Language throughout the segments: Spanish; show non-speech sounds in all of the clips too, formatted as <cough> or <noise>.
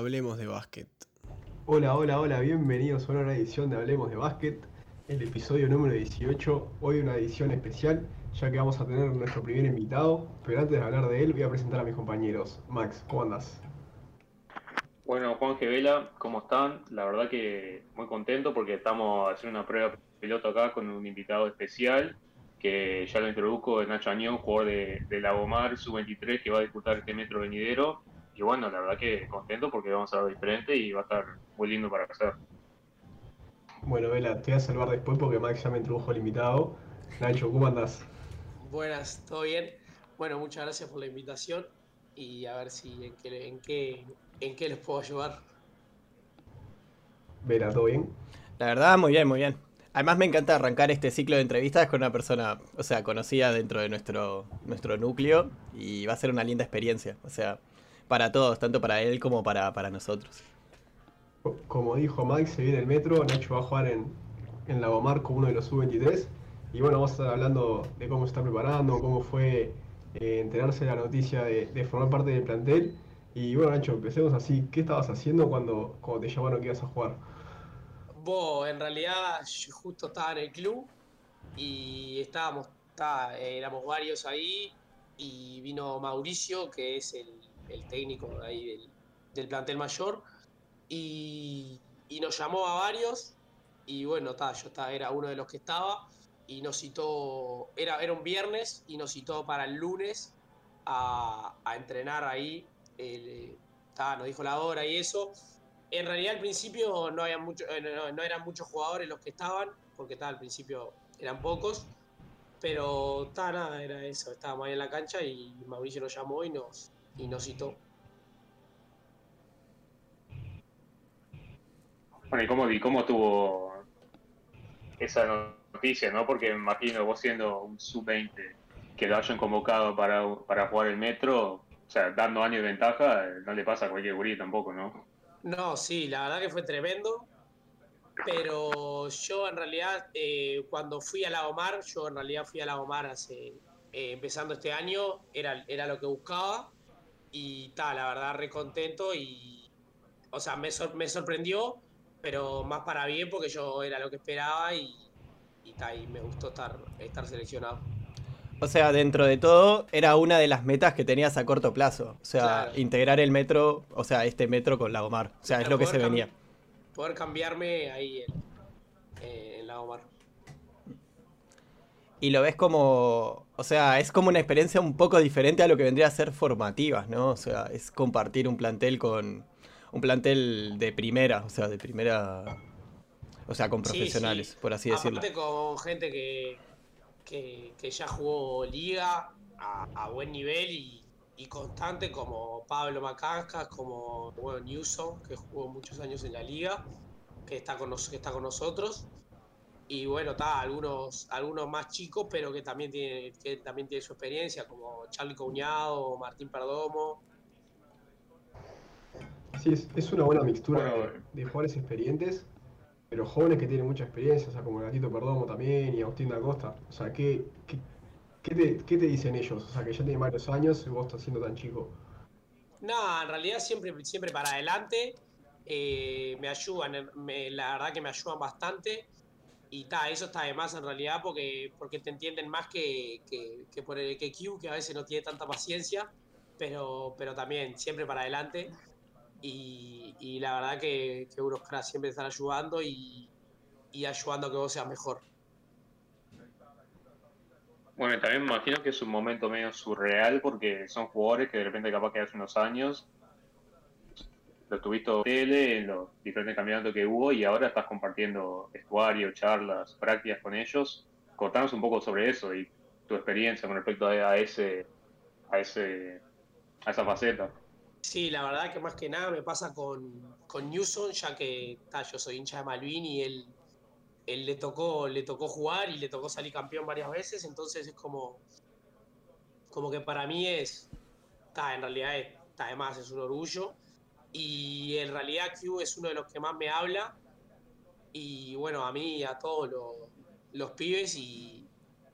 Hablemos de Básquet. Hola, hola, hola, bienvenidos a una nueva edición de Hablemos de Básquet, el episodio número 18. Hoy una edición especial, ya que vamos a tener nuestro primer invitado. Pero antes de hablar de él, voy a presentar a mis compañeros. Max, ¿cómo andas? Bueno, Juan Vela, ¿cómo están? La verdad que muy contento porque estamos haciendo una prueba piloto acá con un invitado especial que ya lo introduzco, Nacho Añón, jugador de, de Lagomar, sub-23, que va a disputar este metro venidero. Y bueno, la verdad que contento porque vamos a ver diferente y va a estar muy lindo para hacer. Bueno, Vela, te voy a salvar después porque Max ya me introdujo el invitado. Nacho, ¿cómo andás? Buenas, ¿todo bien? Bueno, muchas gracias por la invitación y a ver si en qué, en qué, en qué les puedo ayudar. Vela, ¿todo bien? La verdad, muy bien, muy bien. Además me encanta arrancar este ciclo de entrevistas con una persona, o sea, conocida dentro de nuestro, nuestro núcleo y va a ser una linda experiencia, o sea, para todos, tanto para él como para, para nosotros. Como dijo Max, se viene el metro, Nacho va a jugar en, en Lagomar como uno de los sub-23 y bueno, vamos a estar hablando de cómo se está preparando, cómo fue eh, enterarse de la noticia de, de, formar parte del plantel y bueno, Nacho, empecemos así, ¿qué estabas haciendo cuando, cuando te llamaron que ibas a jugar? Vos, en realidad, yo justo estaba en el club y estábamos, está, éramos varios ahí y vino Mauricio, que es el, el técnico ahí del, plantel mayor, y, nos llamó a varios y bueno, ta, yo ta, era uno de los que estaba y nos citó, era, era un viernes y nos citó para el lunes a, entrenar ahí, ta, nos dijo la hora y eso. En realidad al principio no, había mucho, eh, no, no, eran muchos jugadores los que estaban, porque tal, al principio eran pocos, pero ta, nada, era eso, estábamos ahí en la cancha y Mauricio nos llamó y nos, y nos citó. Bueno, ¿y cómo, y cómo tuvo esa noticia, no? Porque me imagino vos siendo un sub-20 que lo hayan convocado para, para jugar el metro, o sea, dando años de ventaja, no le pasa a cualquier gurí tampoco, ¿no? No, sí, la verdad que fue tremendo. Pero yo en realidad, eh, cuando fui a Lagomar, yo en realidad fui a Lagomar hace, eh, empezando este año, era, era lo que buscaba. Y tal, la verdad, re contento. Y, o sea, me, sor me sorprendió, pero más para bien porque yo era lo que esperaba y, y, ta, y me gustó estar, estar seleccionado. O sea, dentro de todo, era una de las metas que tenías a corto plazo. O sea, claro. integrar el metro, o sea, este metro con Lagomar. O sea, claro, es lo que se venía. Poder cambiarme ahí en, en Lagomar. Y lo ves como, o sea, es como una experiencia un poco diferente a lo que vendría a ser formativas, ¿no? O sea, es compartir un plantel con un plantel de primera, o sea, de primera, o sea, con profesionales, sí, sí. por así Aparte decirlo. con gente que, que, que ya jugó liga a, a buen nivel y, y, constante, como Pablo Macancas, como bueno, Newsom, que jugó muchos años en la liga, que está con, nos, que está con nosotros. Y bueno, está algunos, algunos más chicos, pero que también tiene, que también tiene su experiencia, como Charlie Cuñado, Martín Perdomo. Sí, es, es una buena mixtura de, de jugadores experientes pero jóvenes que tienen mucha experiencia, o sea, como Gatito Perdomo también y Agustín da Costa. O sea, ¿qué, qué, qué, te, ¿qué, te, dicen ellos? O sea, que ya tienen varios años y vos estás siendo tan chico. No, en realidad siempre, siempre para adelante. Eh, me ayudan, me, la verdad que me ayudan bastante. Y ta, eso está de más en realidad porque, porque te entienden más que, que, que por el que Q, que a veces no tiene tanta paciencia, pero, pero también siempre para adelante. Y, y, la verdad que, que unos cracks siempre están ayudando y, y, ayudando a que vos seas mejor. Bueno, también me imagino que es un momento medio surreal porque son jugadores que de repente capaz que hace unos años lo tuviste en tele, en los diferentes campeonatos que hubo y ahora estás compartiendo vestuario, charlas, prácticas con ellos. Contanos un poco sobre eso y tu experiencia con respecto a, ese, a ese, a esa faceta. Sí, la verdad que más que nada me pasa con, con Newsom, ya que ta, yo soy hincha de Malvin y él, él le, tocó, le tocó jugar y le tocó salir campeón varias veces, entonces es como, como que para mí es, ta, en realidad es, ta, además es un orgullo y en realidad Q es uno de los que más me habla y bueno, a mí y a todos los, los pibes y,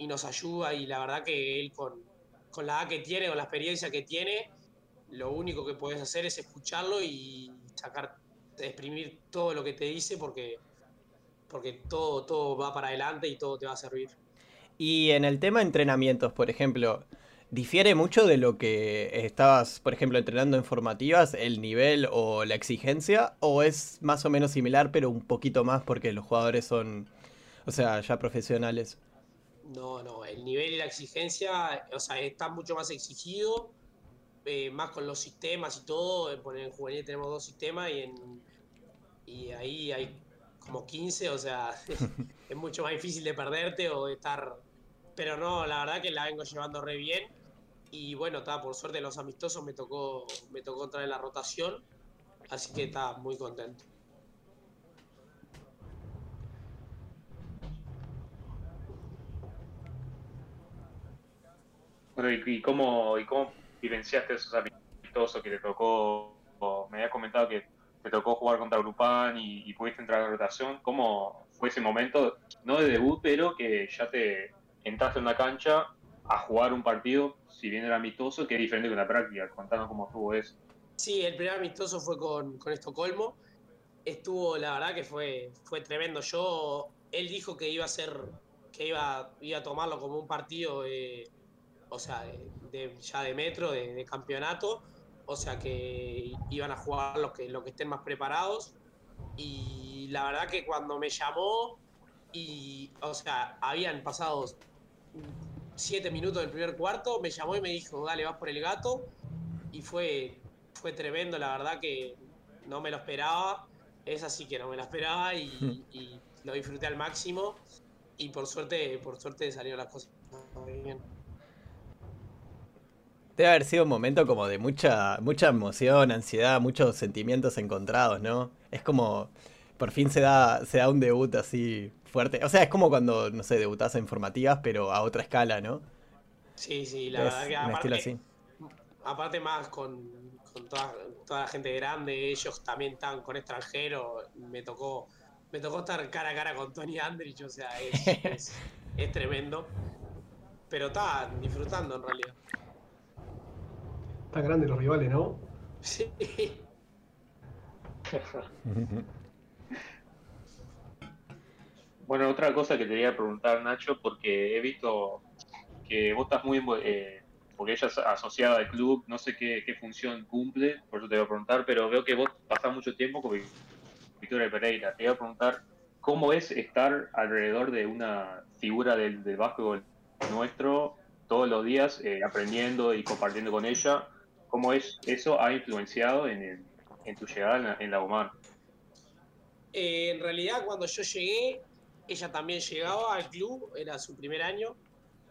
nos ayuda y la verdad que él con, con la edad que tiene, con la experiencia que tiene, lo único que puedes hacer es escucharlo y sacar, exprimir todo lo que te dice porque, porque todo, todo va para adelante y todo te va a servir. Y en el tema de entrenamientos, por ejemplo, ¿difiere mucho de lo que estabas, por ejemplo, entrenando en formativas, el nivel o la exigencia? ¿O es más o menos similar, pero un poquito más porque los jugadores son, o sea, ya profesionales? No, no, el nivel y la exigencia, o sea, está mucho más exigido, eh, más con los sistemas y todo. En juvenil tenemos dos sistemas y, en, y ahí hay como 15, o sea, <laughs> es mucho más difícil de perderte o de estar pero no, la verdad que la vengo llevando re bien. Y bueno, está, por suerte los amistosos me tocó, me tocó entrar en la rotación. Así que está muy contento. Bueno, ¿y, cómo, y cómo vivenciaste esos amistosos que te tocó? me habías comentado que te tocó jugar contra Grupán y, y pudiste entrar en rotación. ¿Cómo fue ese momento? No de debut, pero que ya te, entraste en una cancha a jugar un partido, si bien era amistoso, que es diferente que una práctica. Contanos cómo estuvo eso. Sí, el primer amistoso fue con, con Estocolmo. Estuvo, la verdad que fue, fue tremendo. Yo, él dijo que iba a ser, que iba, iba a tomarlo como un partido, o sea, de, ya de metro, de, campeonato. O sea que iban a jugar los que, los que estén más preparados. Y la verdad que cuando me llamó, y, o sea, habían pasado siete minutos del primer cuarto, me llamó y me dijo, dale, vas por el gato. Y fue, fue tremendo, la verdad que no me lo esperaba. Es así que no me lo esperaba y, <laughs> lo disfruté al máximo. Y por suerte, por suerte salieron las cosas muy bien. Debe haber sido un momento como de mucha, mucha emoción, ansiedad, muchos sentimientos encontrados, ¿no? Es como, por fin se da, se da un debut así fuerte. O sea, es como cuando, no sé, debutás en formativas, pero a otra escala, ¿no? Sí, sí, la verdad que aparte, aparte más con, toda, la gente grande, ellos también están con extranjeros, me tocó, me tocó estar cara a cara con Tony Andrich, o sea, es, <laughs> es, tremendo. Pero está disfrutando en realidad. Están grandes los rivales, ¿no? Sí. <laughs> Bueno, otra cosa que te quería preguntar, Nacho, porque he visto que vos estás muy... Eh, porque ella es asociada al club, no sé qué, función cumple, por eso te voy a preguntar, pero veo que vos pasás mucho tiempo con Victoria Pereira. Te voy a preguntar, ¿cómo es estar alrededor de una figura del, del básquetbol nuestro todos los días, eh, aprendiendo y compartiendo con ella? ¿Cómo es eso ha influenciado en, tu llegada en la, en eh, en realidad, cuando yo llegué, ella también llegaba al club, era su primer año.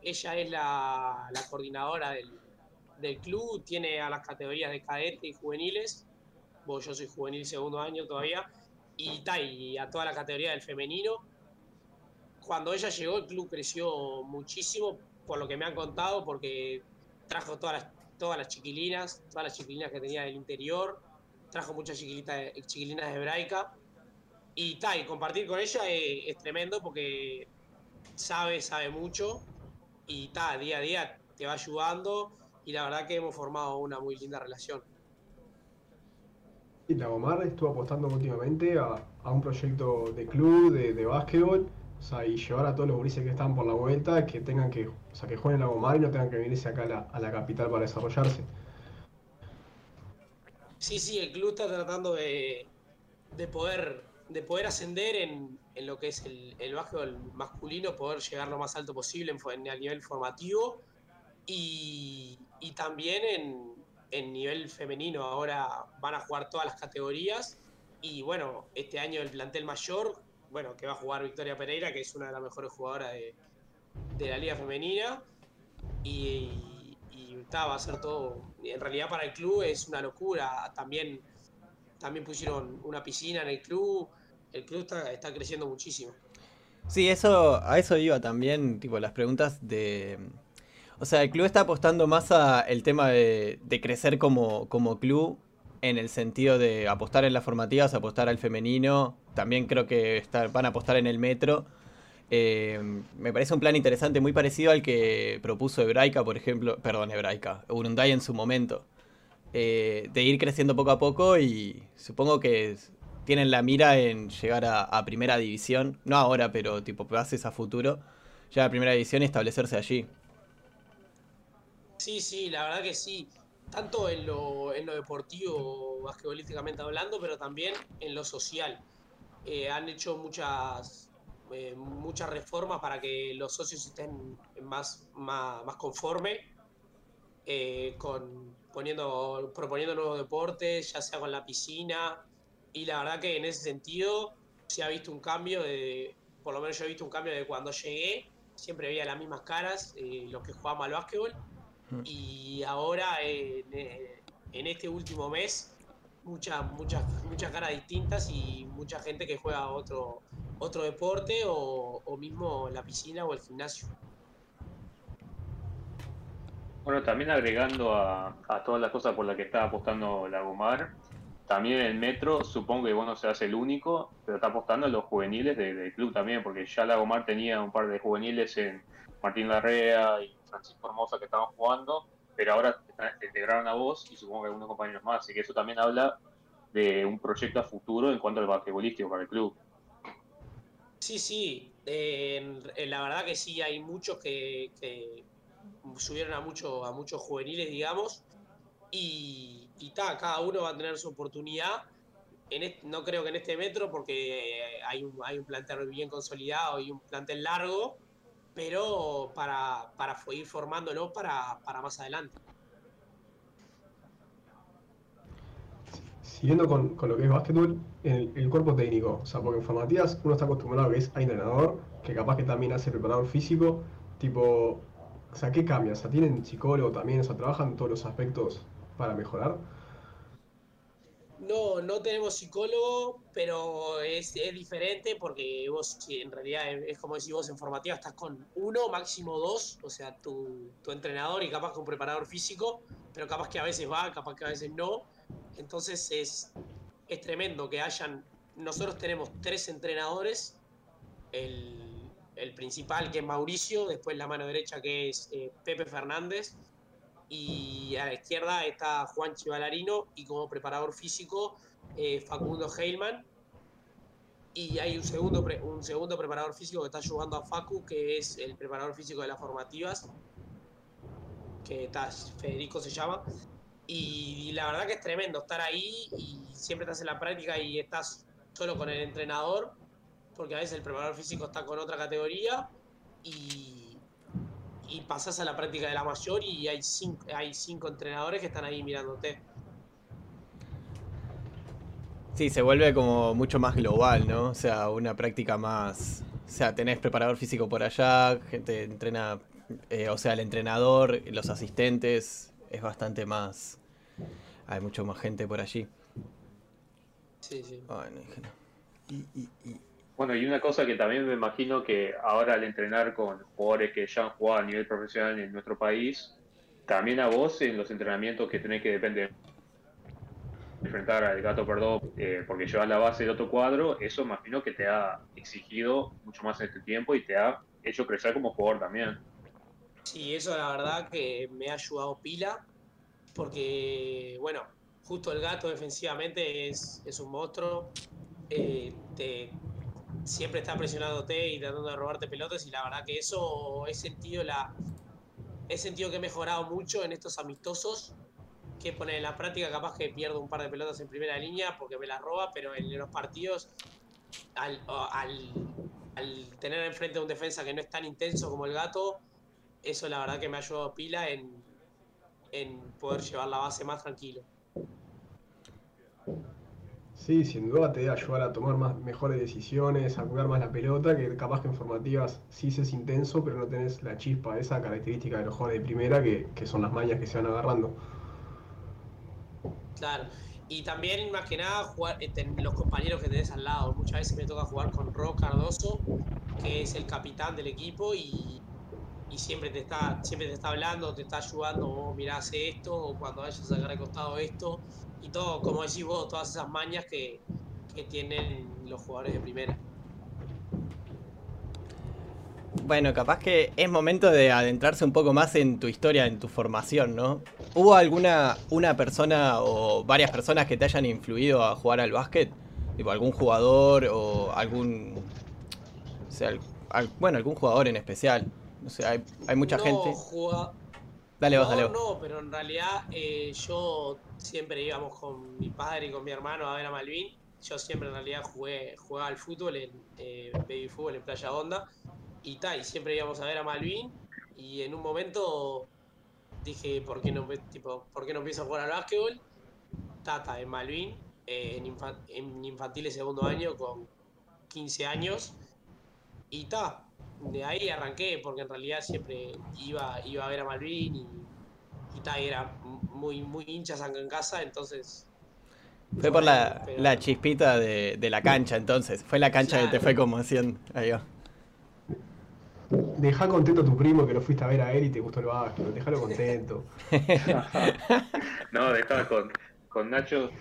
Ella es la, coordinadora del, club, tiene a las categorías de cadete y juveniles. yo soy juvenil segundo año todavía. Y, y a toda la categoría del femenino. Cuando ella llegó, el club creció muchísimo, por lo que me han contado, porque trajo todas las, todas las chiquilinas, todas las chiquilinas que tenía del interior, trajo muchas chiquilinas de hebraica y, ta, y compartir con ella es, tremendo porque sabe, sabe mucho y ta, día a día te va ayudando y la verdad que hemos formado una muy linda relación. Y la Omar estuvo apostando últimamente a, un proyecto de club, de, de básquetbol, o sea, y llevar a todos los gurises que están por la vuelta, que tengan que, o sea, que jueguen la Gomar y no tengan que venirse acá a la, a la capital para desarrollarse. Sí, sí, el club está tratando de, de poder de poder ascender en, en lo que es el, el básquetbol masculino, poder llegar lo más alto posible en, a nivel formativo y, y también en, en, nivel femenino. Ahora van a jugar todas las categorías y bueno, este año el plantel mayor, bueno, que va a jugar Victoria Pereira, que es una de las mejores jugadoras de, de la liga femenina y, y, va a ser todo, en realidad para el club es una locura, también también pusieron una piscina en el club. El club está, creciendo muchísimo. Sí, eso, a eso iba también, tipo, las preguntas de... O sea, el club está apostando más a el tema de, crecer como, como club en el sentido de apostar en las formativas, apostar al femenino. También creo que van a apostar en el metro. Eh, me parece un plan interesante, muy parecido al que propuso Hebraica, por ejemplo. Perdón, Hebraica. Urunday en su momento. Eh, de ir creciendo poco a poco y supongo que tienen la mira en llegar a, primera división, no ahora, pero tipo pases a futuro, llegar a primera división y establecerse allí. Sí, sí, la verdad que sí. Tanto en lo, en lo deportivo, basquetbolísticamente hablando, pero también en lo social. Eh, han hecho muchas, eh, muchas reformas para que los socios estén más, más, más conformes, con, poniendo, proponiendo nuevos deportes, ya sea con la piscina. Y la verdad que en ese sentido se ha visto un cambio, de, por lo menos yo he visto un cambio de cuando llegué, siempre veía las mismas caras, los que jugaban al básquetbol y ahora en, este último mes muchas muchas muchas caras distintas y mucha gente que juega otro otro deporte o, mismo la piscina o el gimnasio. Bueno, también agregando a, todas las cosas por las que está apostando Lagomar, también el Metro, supongo que bueno se hace el único, pero está apostando a los juveniles del club también, porque ya Lagomar tenía un par de juveniles en Martín Larrea y Francisco Hermosa que estaban jugando, pero ahora te integraron a vos y supongo que algunos compañeros más, así que eso también habla de un proyecto a futuro en cuanto al basquetbolístico para el club. Sí, sí, la verdad que sí, hay muchos que, subieron a, mucho, a muchos juveniles, digamos, y, y cada uno va a tener su oportunidad. En no creo que en este metro, porque hay un, hay un plantel bien consolidado y un plantel largo, pero para, para ir formándolo para, más adelante. Siguiendo con, lo que es básquetbol, el, el, cuerpo técnico, o sea, porque en formativas uno está acostumbrado a que es hay entrenador, que capaz que también hace preparador físico, tipo, o sea, ¿qué cambia? O sea, ¿tienen psicólogo también? O sea, ¿trabajan todos los aspectos para mejorar? No, no tenemos psicólogo, pero es, diferente porque vos en realidad es como decir vos en formativa estás con uno, máximo dos, o sea, tu, entrenador y capaz con un preparador físico, pero capaz que a veces va, capaz que a veces no. Entonces es, es tremendo que hayan, nosotros tenemos tres entrenadores, principal que es Mauricio, después la mano derecha que es eh, Pepe Fernández, y a la izquierda está Juan Chivalarino y como preparador físico eh, Facundo Heilman. Y hay un segundo, un segundo preparador físico que está ayudando a Facu, que es el preparador físico de las formativas, que está, Federico se llama. Y, la verdad que es tremendo estar ahí y siempre estás en la práctica y estás solo con el entrenador, porque a veces el preparador físico está con otra categoría y y pasas a la práctica de la mayor y hay cinco, hay cinco entrenadores que están ahí mirándote. Sí, se vuelve como mucho más global, ¿no? O sea, una práctica más... O sea, tenés preparador físico por allá, gente entrena... Eh, o sea, el entrenador, los asistentes, es bastante más... Hay mucho más gente por allí. Sí, sí. Bueno, bueno, y una cosa que también me imagino que ahora al entrenar con jugadores que ya han jugado a nivel profesional en nuestro país, también a vos en los entrenamientos que tenés que depender de enfrentar al gato perdón eh, porque llevas la base de otro cuadro, eso imagino que te ha exigido mucho más en este tiempo y te ha hecho crecer como jugador también. Sí, eso la verdad que me ha ayudado pila, porque bueno, justo el gato defensivamente es, es un monstruo, eh, te, siempre está presionándote y tratando de robarte pelotas y la verdad que eso he sentido la he sentido que he mejorado mucho en estos amistosos que pone en la práctica capaz que pierdo un par de pelotas en primera línea porque me las roba pero en los partidos al, al, tener enfrente un defensa que no es tan intenso como el gato eso la verdad que me ha ayudado pila en, en poder llevar la base más tranquilo Sí, sin duda te debe ayudar a tomar más, mejores decisiones, a cuidar más la pelota, que capaz que en formativas sí es intenso, pero no tenés la chispa, esa característica de los jugadores de primera, que, son las mañas que se van agarrando. Claro, y también más que nada jugar eh, los compañeros que tenés al lado. Muchas veces me toca jugar con Ro Cardoso, que es el capitán del equipo y, siempre te está siempre te está hablando, te está ayudando, oh, mirá, hace esto, o cuando vayas a sacar de costado esto, y todo, como decís vos, todas esas mañas que, tienen los jugadores de primera. Bueno, capaz que es momento de adentrarse un poco más en tu historia, en tu formación, ¿no? ¿Hubo alguna una persona o varias personas que te hayan influido a jugar al básquet? Tipo, algún jugador o algún. Bueno, algún jugador en especial. No sé, hay, hay mucha gente. Dale vos, no, dale No, pero en realidad eh, yo siempre íbamos con mi padre y con mi hermano a ver a Malvin. Yo siempre en realidad jugué, jugaba al fútbol, en eh, baby fútbol en Playa Honda. Y tal, y siempre íbamos a ver a Malvin. Y en un momento dije, ¿por qué no, tipo, ¿por qué no empiezo a jugar al básquetbol? Tata, en Malvin, eh, en, en infantiles segundo año, con 15 años. Y ta, de ahí arranqué, porque en realidad siempre iba, iba a ver a Malvin y, y ta, era muy, muy hincha sangre en casa, entonces... Fue por la, la chispita de, de, la cancha, entonces. Fue la cancha que te fue como haciendo. Ahí va. Deja contento a tu primo que lo fuiste a ver a él y te gustó el básquet, déjalo contento. <laughs> no, dejaba con, con Nacho.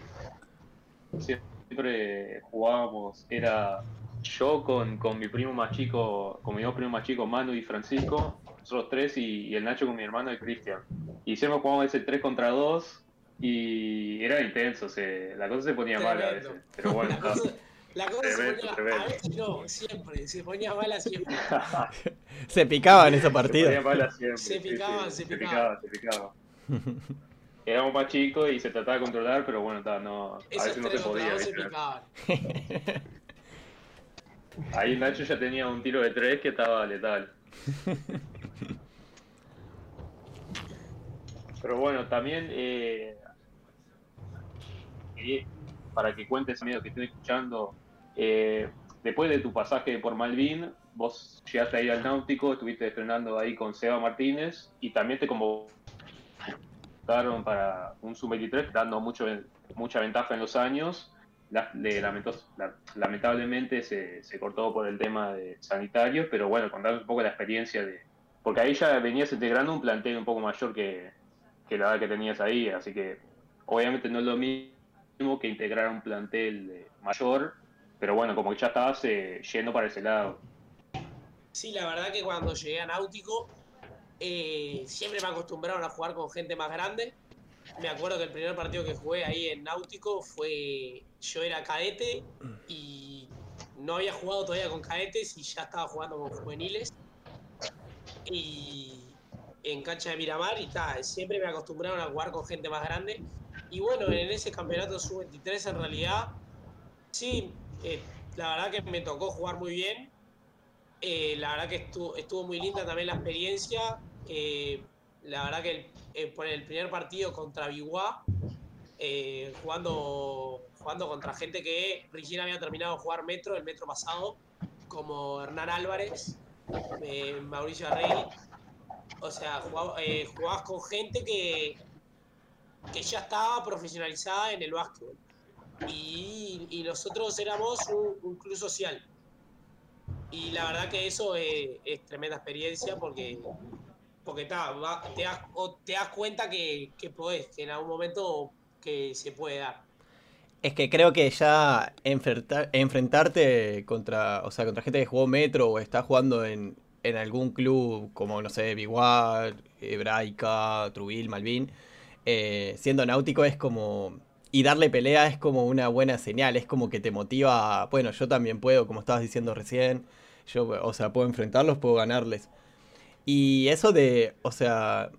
Siempre jugábamos, era yo con, con, mi primo más chico, con mi dos primos más chicos, Manu y Francisco, nosotros tres, y, el Nacho con mi hermano y Cristian. Y siempre jugábamos ese 3 contra 2 y era intenso, se, la cosa se ponía mala a veces. Pero bueno, <laughs> la cosa se ponía, a veces no, siempre, se ponía mala siempre. <laughs> se picaban esos partidos. Se ponía mala siempre. Se picaban, se, picaban. Se picaban, Éramos más chicos y se trataba de controlar, pero bueno, no, a veces no se podía. Se picaban. <laughs> Ahí Nacho ya tenía un tiro de tres que estaba letal. Pero bueno, también eh, para que cuentes, amigos que estoy escuchando, eh, después de tu pasaje por Malvin, vos llegaste ahí al Náutico, estuviste entrenando ahí con Seba Martínez y también te convocaron para un sub-23, dando mucho, mucha ventaja en los años. Lamentablemente se, cortó por el tema de sanitario, pero bueno, contanos un poco la experiencia de... Porque ahí ya venías integrando un plantel un poco mayor que, que la edad que tenías ahí, así que obviamente no es lo mismo que integrar un plantel mayor, pero bueno, como que ya estabas eh, yendo para ese lado. Sí, la verdad que cuando llegué a Náutico eh, siempre me acostumbraron a jugar con gente más grande. Me acuerdo que el primer partido que jugué ahí en Náutico fue. Yo era cadete y no había jugado todavía con cadetes y ya estaba jugando con juveniles. Y en cancha de Miramar y tal, siempre me acostumbraron a jugar con gente más grande y bueno, en ese campeonato sub-23 en realidad, sí, eh, la verdad que me tocó jugar muy bien. Eh, la verdad que estuvo, muy linda también la experiencia. Eh, la verdad que por el primer partido contra Biguá, jugando, jugando contra gente que recién había terminado de jugar metro, el metro pasado, como Hernán Álvarez, Mauricio Arregui. O sea, jugabas con gente que, que ya estaba profesionalizada en el básquetbol. Y, nosotros éramos un, club social. Y la verdad que eso es, tremenda experiencia porque, porque te, das, te das cuenta que, que que en algún momento que se puede dar. Es que creo que ya enfrentarte contra, o sea, contra gente que jugó Metro o está jugando en, en algún club como, no sé, Biguar, Hebraica, Trubil, Malvin, eh, siendo náutico es como... Y darle pelea es como una buena señal, es como que te motiva, bueno, yo también puedo, como estabas diciendo recién, yo, o sea, puedo enfrentarlos, puedo ganarles. Y eso de, o sea,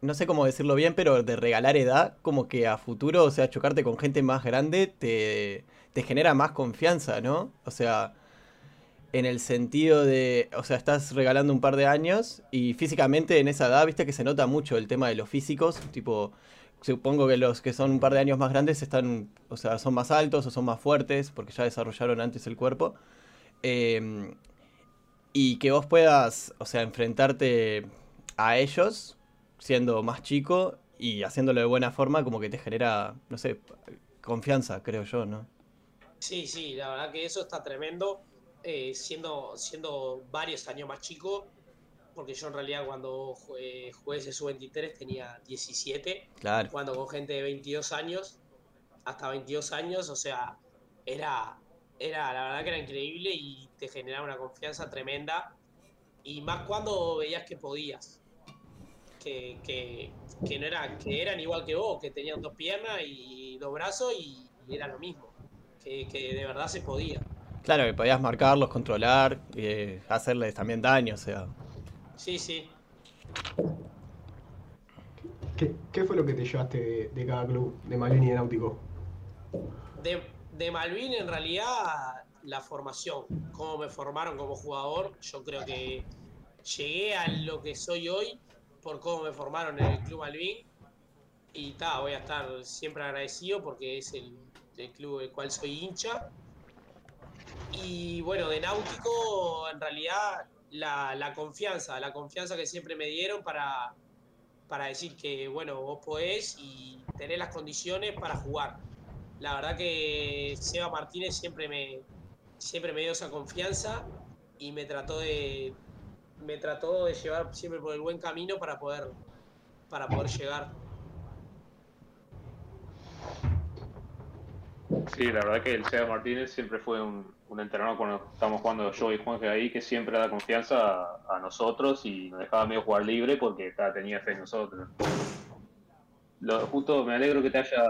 no sé cómo decirlo bien, pero de regalar edad, como que a futuro, o sea, chocarte con gente más grande te, te genera más confianza, ¿no? O sea, en el sentido de, o sea, estás regalando un par de años y físicamente en esa edad, viste que se nota mucho el tema de los físicos, tipo, supongo que los que son un par de años más grandes están, o sea, son más altos o son más fuertes porque ya desarrollaron antes el cuerpo. Em, y que vos puedas, o sea, enfrentarte a ellos siendo más chico y haciéndolo de buena forma, como que te genera, no sé, confianza, creo yo, ¿no? Sí, sí, la verdad que eso está tremendo. Eh, siendo, siendo varios años más chico, porque yo en realidad cuando jugué, ese sub-23 tenía 17, claro. cuando con gente de 22 años, hasta 22 años, o sea, era, era la verdad que era increíble y te generaba una confianza tremenda, y más cuando veías que podías. que, que, que no era, que eran igual que vos, que tenían dos piernas y dos brazos y, y era lo mismo, que, que de verdad se podía. Claro, que podías marcarlos, controlar, eh, hacerles también daño, o sea. Sí, sí. ¿Qué, qué fue lo que te llevaste de, de cada club, de Malvin y de Náutico? De, de Malvin en realidad la formación, cómo me formaron como jugador, yo creo que llegué a lo que soy hoy por cómo me formaron en el Club Malvin y ta, voy a estar siempre agradecido porque es el, el club del cual soy hincha. Y bueno, de Náutico en realidad la, la confianza, la confianza que siempre me dieron para, para decir que bueno, vos podés y tenés las condiciones para jugar. La verdad que Seba Martínez siempre me, siempre me dio esa confianza y me trató de me trató de llevar siempre por el buen camino para poder para poder llegar. Sí, la verdad que el Seba Martínez siempre fue un, entrenador cuando estábamos jugando yo y Juanje ahí que siempre da confianza a, a nosotros y nos dejaba medio jugar libre porque ta, tenía fe en nosotros. Lo, justo me alegro que te haya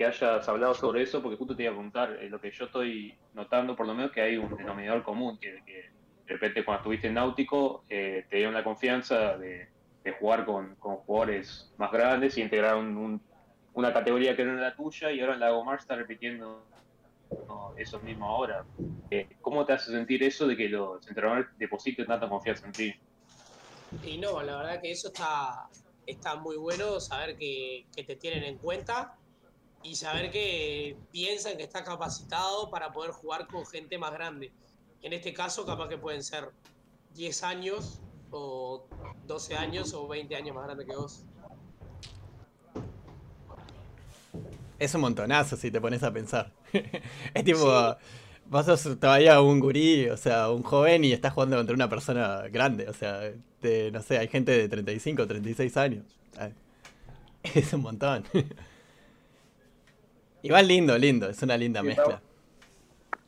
que hayas hablado sobre eso porque justo te iba a preguntar eh, lo que yo estoy notando por lo menos que hay un denominador común que, de repente cuando estuviste en Náutico eh, te dieron la confianza de, jugar con, jugadores más grandes y integrar un, un, una categoría que no era la tuya y ahora en la Gomar está repitiendo eso mismo ahora. Eh, ¿Cómo te hace sentir eso de que los entrenadores depositen tanta confianza en ti? Y no, la verdad que eso está, está muy bueno, saber que te tienen en cuenta y saber que piensan que estás capacitado para poder jugar con gente más grande. En este caso, capaz que pueden ser 10 años o 12 años o 20 años más grande que vos. Es un montonazo si te pones a pensar. <laughs> es tipo, sí. vos sos todavía un gurí, o sea, un joven y estás jugando contra una persona grande. O sea, de, no sé, hay gente de 35, 36 años. <laughs> Es un montón. <laughs> Igual lindo, lindo, es una linda sí, mezcla.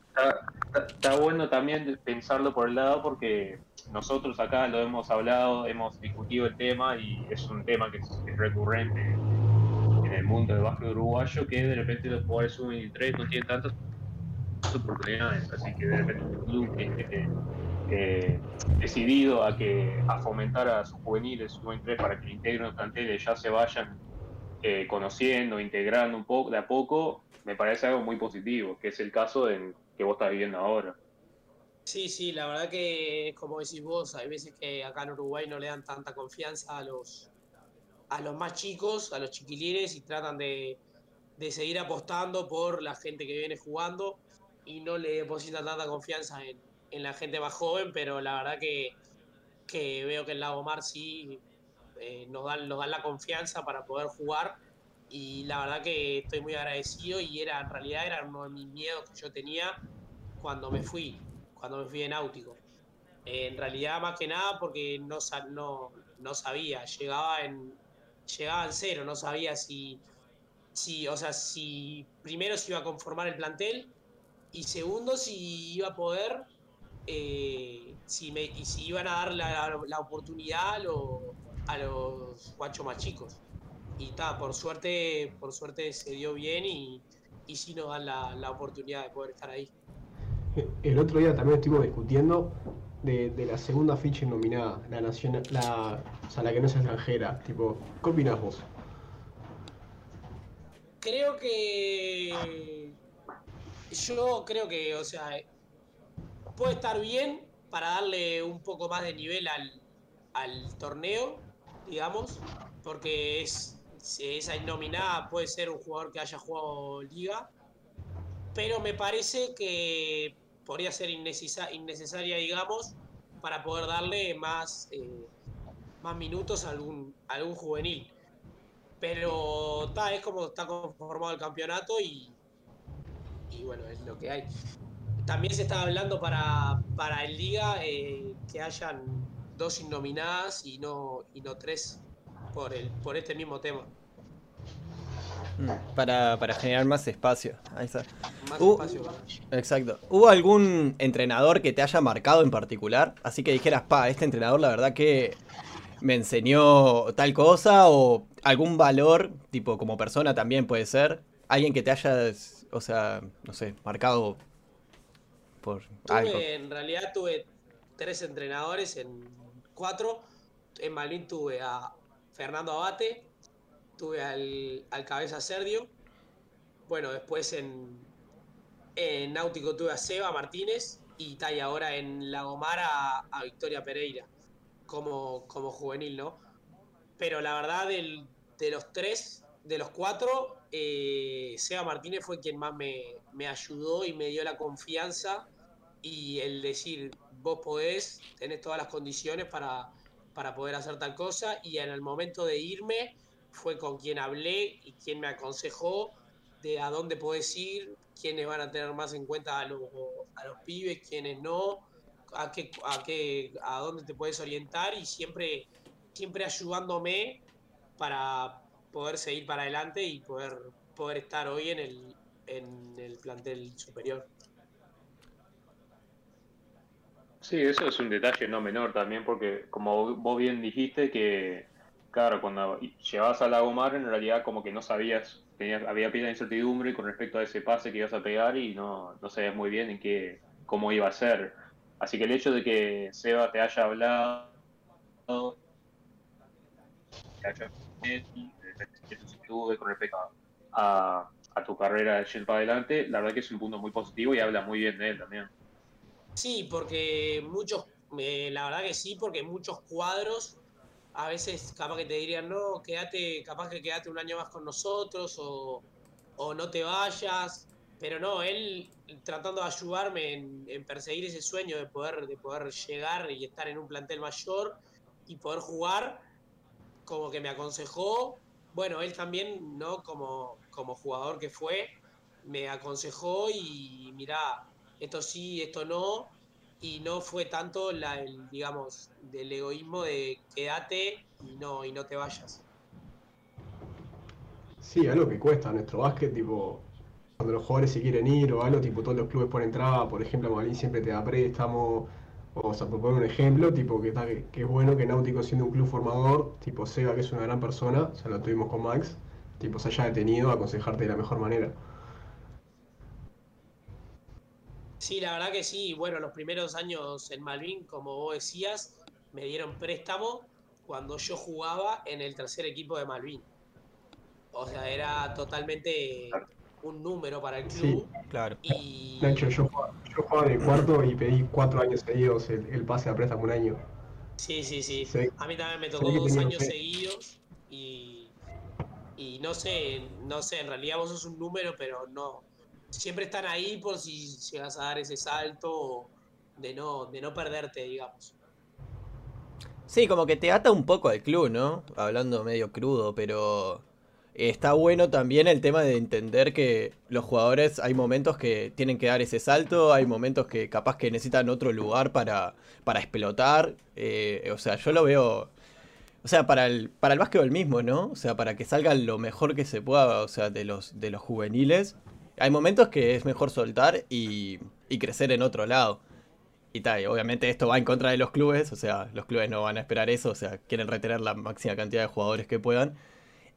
Está, está, está, bueno también pensarlo por el lado porque nosotros acá lo hemos hablado, hemos discutido el tema y es un tema que es, es recurrente en el mundo del básquet uruguayo que de repente los jugadores sub-23 no tienen tantas oportunidades, así que de repente un club que esté eh, decidido a que a fomentar a sus juveniles sub-23 para que integren los planteles ya se vayan eh, conociendo, integrando un poco de a poco, me parece algo muy positivo, que es el caso en que vos estás viviendo ahora. Sí, sí, la verdad que como decís vos, hay veces que acá en Uruguay no le dan tanta confianza a los a los más chicos, a los chiquilines y tratan de, de seguir apostando por la gente que viene jugando y no le depositan tanta confianza en, en la gente más joven, pero la verdad que, que veo que el Lago Mar sí eh, nos, dan, nos dan la confianza para poder jugar y la verdad que estoy muy agradecido y era en realidad era uno de mis miedos que yo tenía cuando me fui, cuando me fui de náutico. Eh, en realidad más que nada porque no, no, no sabía, llegaba en, llegaba en cero, no sabía si, si, o sea, si primero se iba a conformar el plantel y segundo si iba a poder, eh, si, me, y si iban a dar la, la oportunidad a, lo, a los guachos más chicos. Y ta, por suerte, por suerte se dio bien y, y sí nos dan la, la, oportunidad de poder estar ahí. El otro día también estuvimos discutiendo de, de la segunda ficha nominada, la nacional, la, o sea, la que no es extranjera, tipo, ¿qué opinas vos? Creo que yo creo que, o sea, puede estar bien para darle un poco más de nivel al, al torneo, digamos, porque es esa nominada puede ser un jugador que haya jugado liga, pero me parece que podría ser innecesaria, digamos, para poder darle más, eh, más minutos a algún, a algún juvenil. Pero ta, es como está conformado el campeonato y, y bueno, es lo que hay. También se estaba hablando para, para el Liga eh, que hayan dos innominadas y no, y no tres por, el, por este mismo tema. Para, para generar más espacio. Ahí está. Más uh, espacio. Exacto. ¿Hubo algún entrenador que te haya marcado en particular? Así que dijeras, pa, este entrenador la verdad que me enseñó tal cosa o algún valor, tipo como persona también puede ser. Alguien que te haya, o sea, no sé, marcado por algo. En realidad tuve tres entrenadores en cuatro. En Malvin tuve a Fernando Abate, tuve al, al Cabeza Serdio. Bueno, después en, Náutico tuve a Seba Martínez y está ahora en Lagomar a, a Victoria Pereira como, como juvenil, ¿no? Pero la verdad, del, de los tres, de los cuatro, eh, Seba Martínez fue quien más me, me, ayudó y me dio la confianza y el decir, vos podés, tenés todas las condiciones para, para poder hacer tal cosa y en el momento de irme fue con quien hablé y quien me aconsejó de a dónde podés ir, quiénes van a tener más en cuenta a los, a los pibes, quiénes no, a qué, a qué, a dónde te puedes orientar y siempre, siempre ayudándome para poder seguir para adelante y poder, poder estar hoy en el, en el plantel superior. Sí, eso es un detalle no menor también, porque como vos bien dijiste que, claro, cuando llevabas a Lagomar en realidad como que no sabías, tenías, había pila de incertidumbre con respecto a ese pase que ibas a pegar y no, no sabías muy bien en qué, cómo iba a ser. Así que el hecho de que Seba te haya hablado, te haya con respecto a, a, tu carrera de para adelante, la verdad que es un punto muy positivo y habla muy bien de él también. Sí, porque muchos, eh, la verdad que sí, porque muchos cuadros a veces capaz que te dirían, no, quédate, capaz que quédate un año más con nosotros o, o no te vayas. Pero no, él tratando de ayudarme en, perseguir ese sueño de poder, de poder llegar y estar en un plantel mayor y poder jugar, como que me aconsejó. Bueno, él también, ¿no? Como, como jugador que fue, me aconsejó y mira, esto sí, esto no. Y no fue tanto la, el, digamos, del egoísmo de quédate y no, y no te vayas. Sí, algo que cuesta nuestro básquet, tipo, cuando los jugadores se quieren ir o algo, tipo todos los clubes por entrada, por ejemplo, Malín siempre te da préstamo, vamos a proponer un ejemplo, tipo que, está, que, es bueno que Náutico siendo un club formador, tipo Seba que es una gran persona, ya lo tuvimos con Max, tipo se haya detenido a aconsejarte de la mejor manera. Sí, la verdad que sí, bueno, los primeros años en Malvin, como vos decías, me dieron préstamo cuando yo jugaba en el tercer equipo de Malvin. O sea, era totalmente un número para el club. Sí, claro. Y... Nacho, yo jugaba, yo jugaba de cuarto y pedí cuatro años seguidos el, pase a préstamo un año. Sí, sí, sí. A mí también me tocó dos años seguidos y, y no sé, no sé, en realidad vos sos un número, pero no. Siempre están ahí por si llegas a dar ese salto de no, de no perderte, digamos. Sí, como que te ata un poco al club, ¿no? Hablando medio crudo, pero Está bueno también el tema de entender que los jugadores hay momentos que tienen que dar ese salto, hay momentos que capaz que necesitan otro lugar para, para explotar. Eh, o sea, yo lo veo. O sea, para el, para el básquetbol mismo, ¿no? O sea, para que salga lo mejor que se pueda, o sea, de los, de los juveniles. Hay momentos que es mejor soltar y, crecer en otro lado. Y tal, obviamente esto va en contra de los clubes, o sea, los clubes no van a esperar eso, o sea, quieren retener la máxima cantidad de jugadores que puedan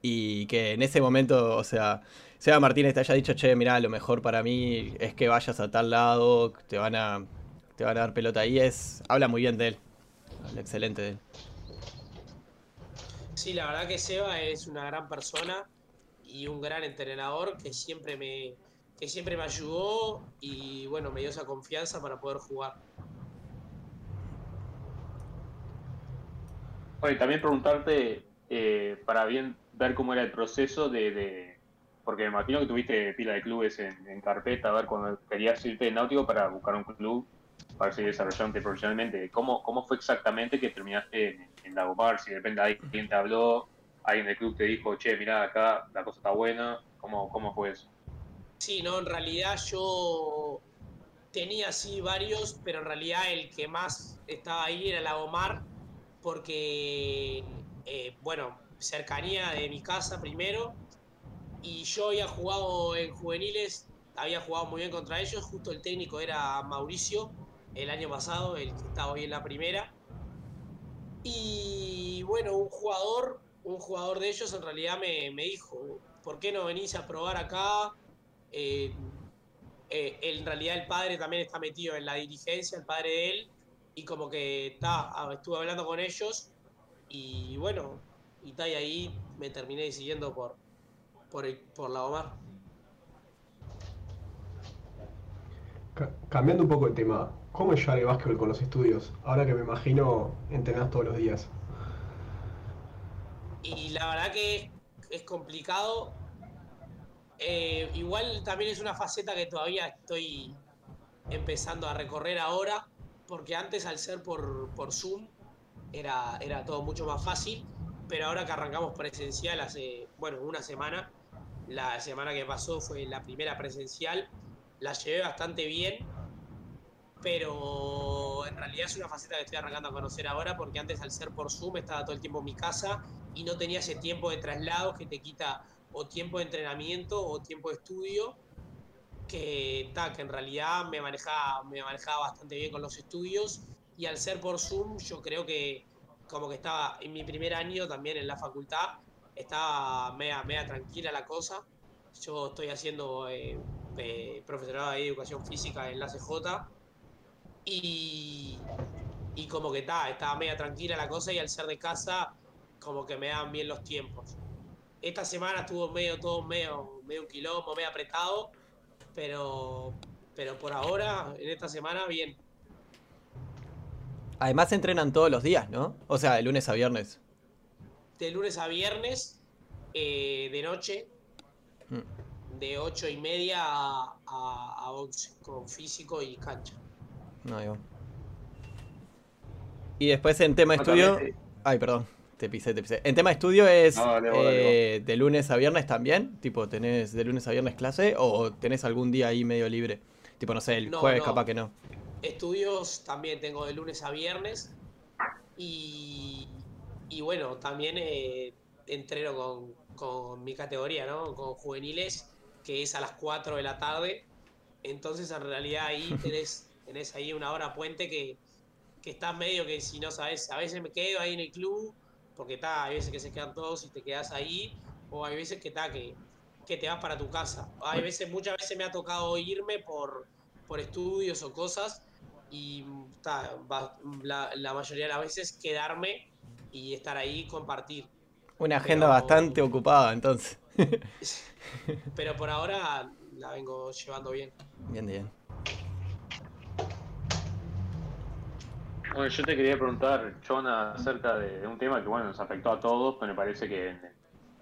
y que en ese momento, o sea, Seba Martínez te haya dicho, che, mira, lo mejor para mí es que vayas a tal lado, te van a, te van a dar pelota ahí, es, habla muy bien de él, habla excelente de él. Sí, la verdad que Seba es una gran persona y un gran entrenador que siempre me, que siempre me ayudó y bueno, me dio esa confianza para poder jugar. Oye, también preguntarte, eh, para bien ver cómo era el proceso de, porque me imagino que tuviste pila de clubes en, carpeta, a ver cuando querías irte de náutico para buscar un club para seguir desarrollándote profesionalmente. ¿Cómo, ¿Cómo fue exactamente que terminaste en, en Lagomar? Si de repente alguien te habló, alguien del club te dijo, che, mira acá la cosa está buena, ¿cómo, cómo fue eso? Sí, no, en realidad yo tenía así varios, pero en realidad el que más estaba ahí era Lagomar, porque, eh, bueno, cercanía de mi casa primero. Y yo había jugado en juveniles, había jugado muy bien contra ellos. Justo el técnico era Mauricio el año pasado, el que estaba hoy en la primera. Y bueno, un jugador, un jugador de ellos en realidad me, me dijo, ¿por qué no venís a probar acá? Eh, eh, en realidad el padre también está metido en la dirigencia, el padre de él, y como que está, estuve hablando con ellos y bueno, y, está, ahí me terminé decidiendo por, por, por la Omar. Cambiando un poco el tema, ¿cómo es llevar el básquetbol con los estudios? Ahora que me imagino entrenás todos los días. Y la verdad que es complicado eh, igual también es una faceta que todavía estoy empezando a recorrer ahora, porque antes al ser por, por Zoom era, era todo mucho más fácil, pero ahora que arrancamos presencial hace, bueno, una semana, la semana que pasó fue la primera presencial, la llevé bastante bien, pero en realidad es una faceta que estoy arrancando a conocer ahora, porque antes al ser por Zoom estaba todo el tiempo en mi casa y no tenía ese tiempo de traslado que te quita o tiempo de entrenamiento o tiempo de estudio, que, que en realidad me manejaba, me manejaba bastante bien con los estudios y al ser por Zoom yo creo que como que estaba en mi primer año también en la facultad, estaba media, media tranquila la cosa. Yo estoy haciendo eh, profesorado de educación física en la CJ y, y como que está, estaba media tranquila la cosa y al ser de casa como que me dan bien los tiempos. Esta semana estuvo medio todo medio, medio un quilombo, medio apretado, pero, pero por ahora, en esta semana, bien. Además entrenan todos los días, ¿no? O sea, de lunes a viernes. De lunes a viernes, eh, de noche, mm. de ocho y media a, a, 11, con físico y cancha. No, Y después en tema estudio... Ay, perdón. Te pisé, te pisé. En tema de estudio es eh, de lunes a viernes también. Tipo, ¿tenés de lunes a viernes clase o tenés algún día ahí medio libre? Tipo, no sé, el jueves capaz que no. Estudios también tengo de lunes a viernes. Y, y bueno, también eh, entreno con, con, mi categoría, ¿no? Con juveniles, que es a las 4 de la tarde. Entonces, en realidad ahí <laughs> tenés, tenés ahí una hora puente que, que está medio que si no sabes, a veces me quedo ahí en el club porque está, hay veces que se quedan todos y te quedas ahí, o hay veces que está, que, que te vas para tu casa. Hay veces, muchas veces me ha tocado irme por, por estudios o cosas, y está, la, la, mayoría de las veces quedarme y estar ahí, compartir. Una agenda bastante ocupada, entonces. <laughs> Pero por ahora la vengo llevando bien. Bien, bien. Bueno, yo te quería preguntar, Chona, acerca de, un tema que bueno nos afectó a todos, pero me parece que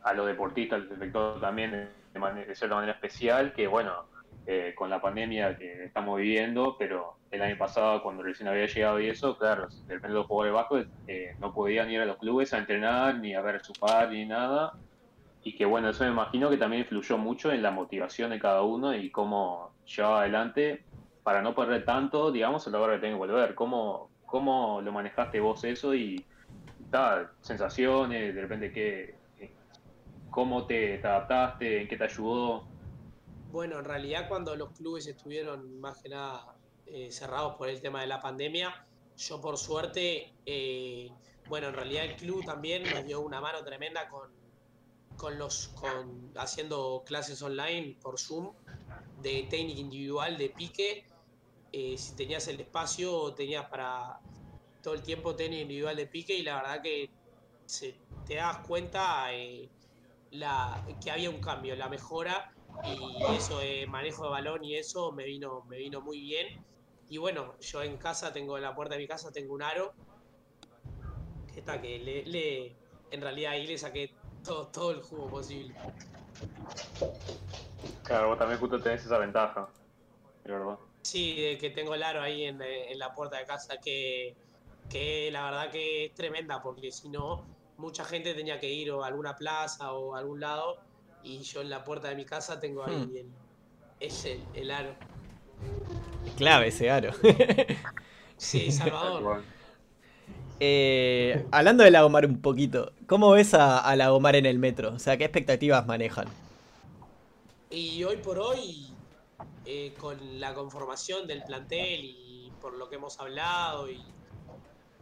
a los deportistas les afectó también de, cierta manera especial, que bueno, eh, con la pandemia que estamos viviendo, pero el año pasado cuando recién había llegado y eso, claro, de repente los jugadores bajos eh, no podían ir a los clubes a entrenar, ni a ver su par, ni nada, y que bueno, eso me imagino que también influyó mucho en la motivación de cada uno y cómo llevaba adelante para no perder tanto, digamos, a la de tener que volver. ¿Cómo, ¿Cómo lo manejaste vos eso y tal, sensaciones, de repente qué, cómo te, adaptaste, en qué te ayudó? Bueno, en realidad cuando los clubes estuvieron más que nada eh, cerrados por el tema de la pandemia, yo por suerte, eh, bueno, en realidad el club también nos dio una mano tremenda con, con los con haciendo clases online por Zoom de técnica individual de pique eh, si tenías el espacio, tenías para todo el tiempo tenis individual de pique y la verdad que se, te das cuenta eh, que había un cambio, la mejora y eso, de manejo de balón y eso me vino, me vino muy bien. Y bueno, yo en casa tengo, en la puerta de mi casa tengo un aro que está, que le, en realidad ahí le saqué todo, todo el jugo posible. Claro, vos también justo tenés esa ventaja, ¿verdad? Sí, que tengo el aro ahí en, la puerta de casa, que, la verdad que es tremenda, porque si no, mucha gente tenía que ir a alguna plaza o a algún lado, y yo en la puerta de mi casa tengo ahí hmm. el, ese, el aro. Clave ese aro. <laughs> sí, Salvador. Eh, hablando de Lagomar un poquito, ¿cómo ves a, a Lagomar en el metro? O sea, ¿qué expectativas manejan? Y hoy por hoy eh, con la conformación del plantel y por lo que hemos hablado y,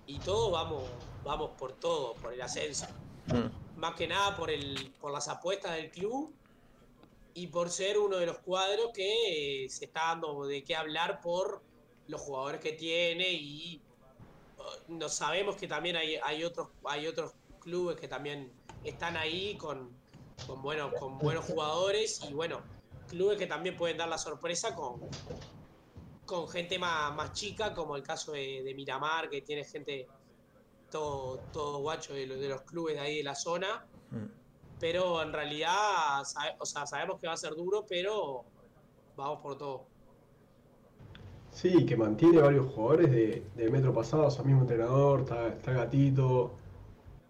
y todos vamos, vamos por todo, por el ascenso. Mm. Más que nada por, el, por las apuestas del club y por ser uno de los cuadros que eh, se está dando de qué hablar por los jugadores que tiene y uh, no sabemos que también hay, hay otros hay otros clubes que también están ahí con, con, buenos, con buenos jugadores y bueno, clubes que también pueden dar la sorpresa con, con gente más, más chica, como el caso de, de Miramar, que tiene gente todo, todo guacho de, los- de los clubes de ahí de la zona. Mm. Pero en realidad, sabe- o sea, sabemos que va a ser duro, pero vamos por todo. Sí, que mantiene varios jugadores de, del metro pasado, o sea, mismo entrenador, está, está Gatito,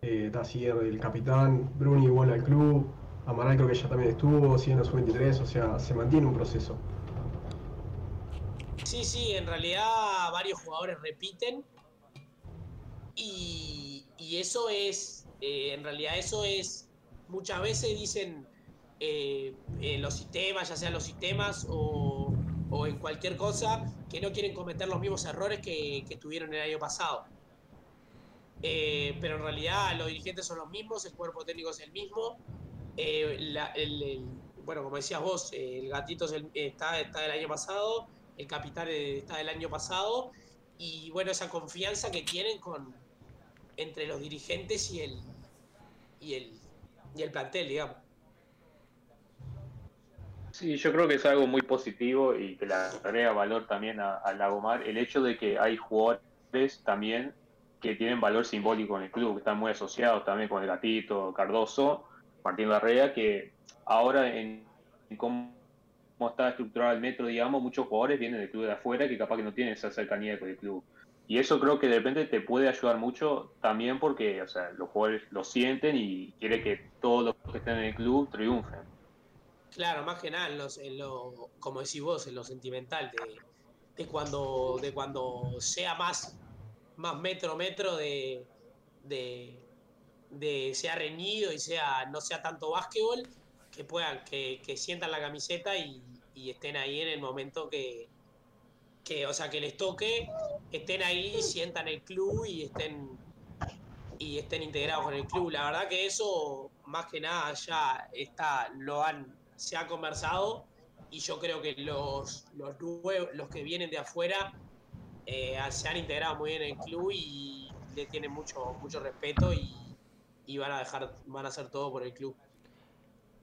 eh, está Sierra, el capitán, Bruni vuelve al club, Amaral creo que ya también estuvo, siendo su 23, o sea, se mantiene un proceso. Sí, sí, en realidad varios jugadores repiten y, y eso es, eh, en realidad eso es, muchas veces dicen eh, en los sistemas, ya sean los sistemas o, o en cualquier cosa, que no quieren cometer los mismos errores que, que tuvieron el año pasado. Eh, pero en realidad los dirigentes son los mismos, el cuerpo técnico es el mismo. Eh, bueno, como decías vos, el gatito es el- está, está del año pasado, el capitán eh, está del año pasado, y bueno, esa confianza que tienen con entre los dirigentes y el y el, y el plantel, digamos. Sí, yo creo que es algo muy positivo y que le agrega valor también a, a Lagomar el hecho de que hay jugadores también que tienen valor simbólico en el club, que están muy asociados también con el Gatito, Cardoso, Martín Larrea, que ahora en, cómo, está estructurado el metro, digamos, muchos jugadores vienen del club de afuera que capaz que no tienen esa cercanía con el club. Y eso creo que de repente te puede ayudar mucho también porque o sea, los jugadores lo sienten y quiere que todos los que estén en el club triunfen. Claro, más que nada, en los, en lo, como decís vos, en lo sentimental, de, de cuando, de cuando sea más, más metro metro de, de, de sea reñido y sea, no sea tanto básquetbol, que puedan, que, que sientan la camiseta y, estén ahí en el momento que, que, o sea, que les toque, estén ahí, sientan el club y estén y estén integrados con el club. La verdad que eso, más que nada, ya está, lo han, se ha conversado y yo creo que los, los, nuevos, los que vienen de afuera eh, se han integrado muy bien en el club y le tienen mucho, mucho respeto y van a dejar, van a hacer todo por el club.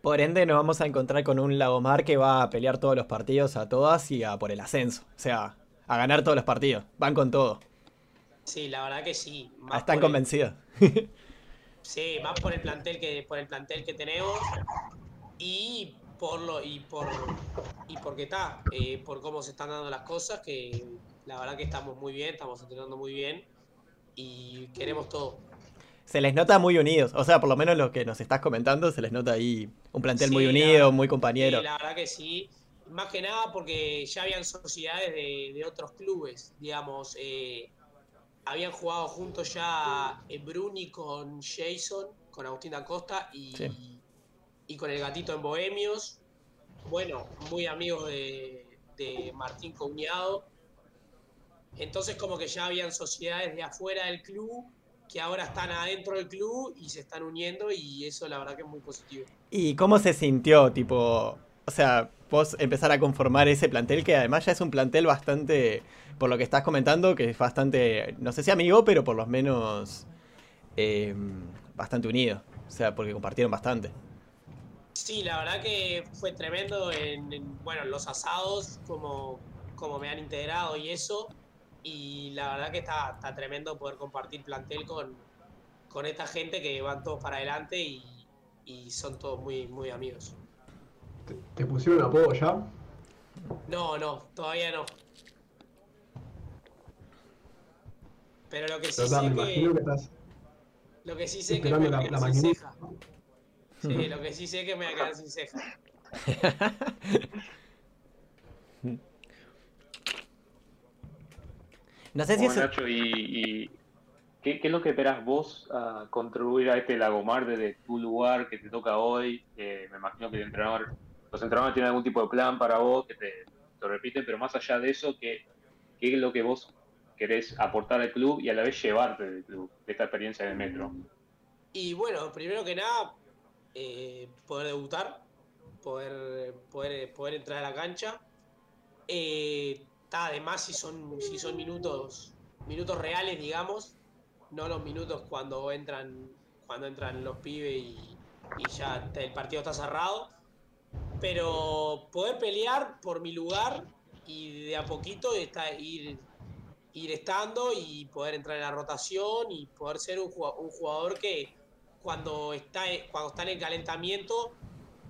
Por ende, nos vamos a encontrar con un Lagomar que va a pelear todos los partidos a todas y a por el ascenso. O sea, a ganar todos los partidos. Van con todo. Sí, la verdad que sí. Más Están el- convencidos. <laughs> Sí, más por el plantel que por el plantel que tenemos y por lo y por y porque está, eh, por cómo se están dando las cosas, que la verdad que estamos muy bien, estamos entrenando muy bien y queremos todo. Se les nota muy unidos. O sea, por lo menos lo que nos estás comentando, se les nota ahí un plantel Sí, muy unido, muy compañero. Sí, la verdad que sí. Más que nada porque ya habían sociedades de, de otros clubes, digamos, eh, habían jugado juntos ya eh, Bruni con Jason, con Agustín Acosta y, Sí. y con el gatito en Bohemios. Bueno, muy amigos de, de Martín Cuñado. Entonces como que ya habían sociedades de afuera del club que ahora están adentro del club y se están uniendo y eso la verdad que es muy positivo. ¿Y cómo se sintió, tipo, o sea, vos empezar a conformar ese plantel que además ya es un plantel bastante, por lo que estás comentando, que es bastante, no sé si amigo, pero por lo menos eh, bastante unido. O sea, porque compartieron bastante. Sí, la verdad que fue tremendo en, en, bueno, en los asados, como, como me han integrado y eso. Y la verdad que está, está tremendo poder compartir plantel con, con esta gente que van todos para adelante y, y son todos muy, muy amigos. ¿Te, te pusieron apodo ya? No, no, todavía no. Pero lo que sí Pero ta, me sé imagino que que, estás lo que sí sé que me voy a la quedar sin ceja. Sí, lo que sí sé que me voy a quedar sin ceja. <laughs> No sé si Bueno, eso... Nacho, y, y ¿qué, qué es lo que esperas vos a contribuir a este Lagomar desde tu lugar que te toca hoy? Eh, me imagino que el entrenador, los entrenadores tienen algún tipo de plan para vos, que te, te repiten, pero más allá de eso, ¿qué, qué es lo que vos querés aportar al club y a la vez llevarte del club, de esta experiencia del metro? Y bueno, primero que nada, eh, poder debutar, poder, poder, poder entrar a la cancha. Eh, está además si son, si son minutos, minutos reales, digamos, no los minutos cuando entran, cuando entran los pibes y, ya el partido está cerrado. Pero poder pelear por mi lugar y de a poquito ir, ir estando y poder entrar en la rotación y poder ser un jugador que cuando está, cuando está en el calentamiento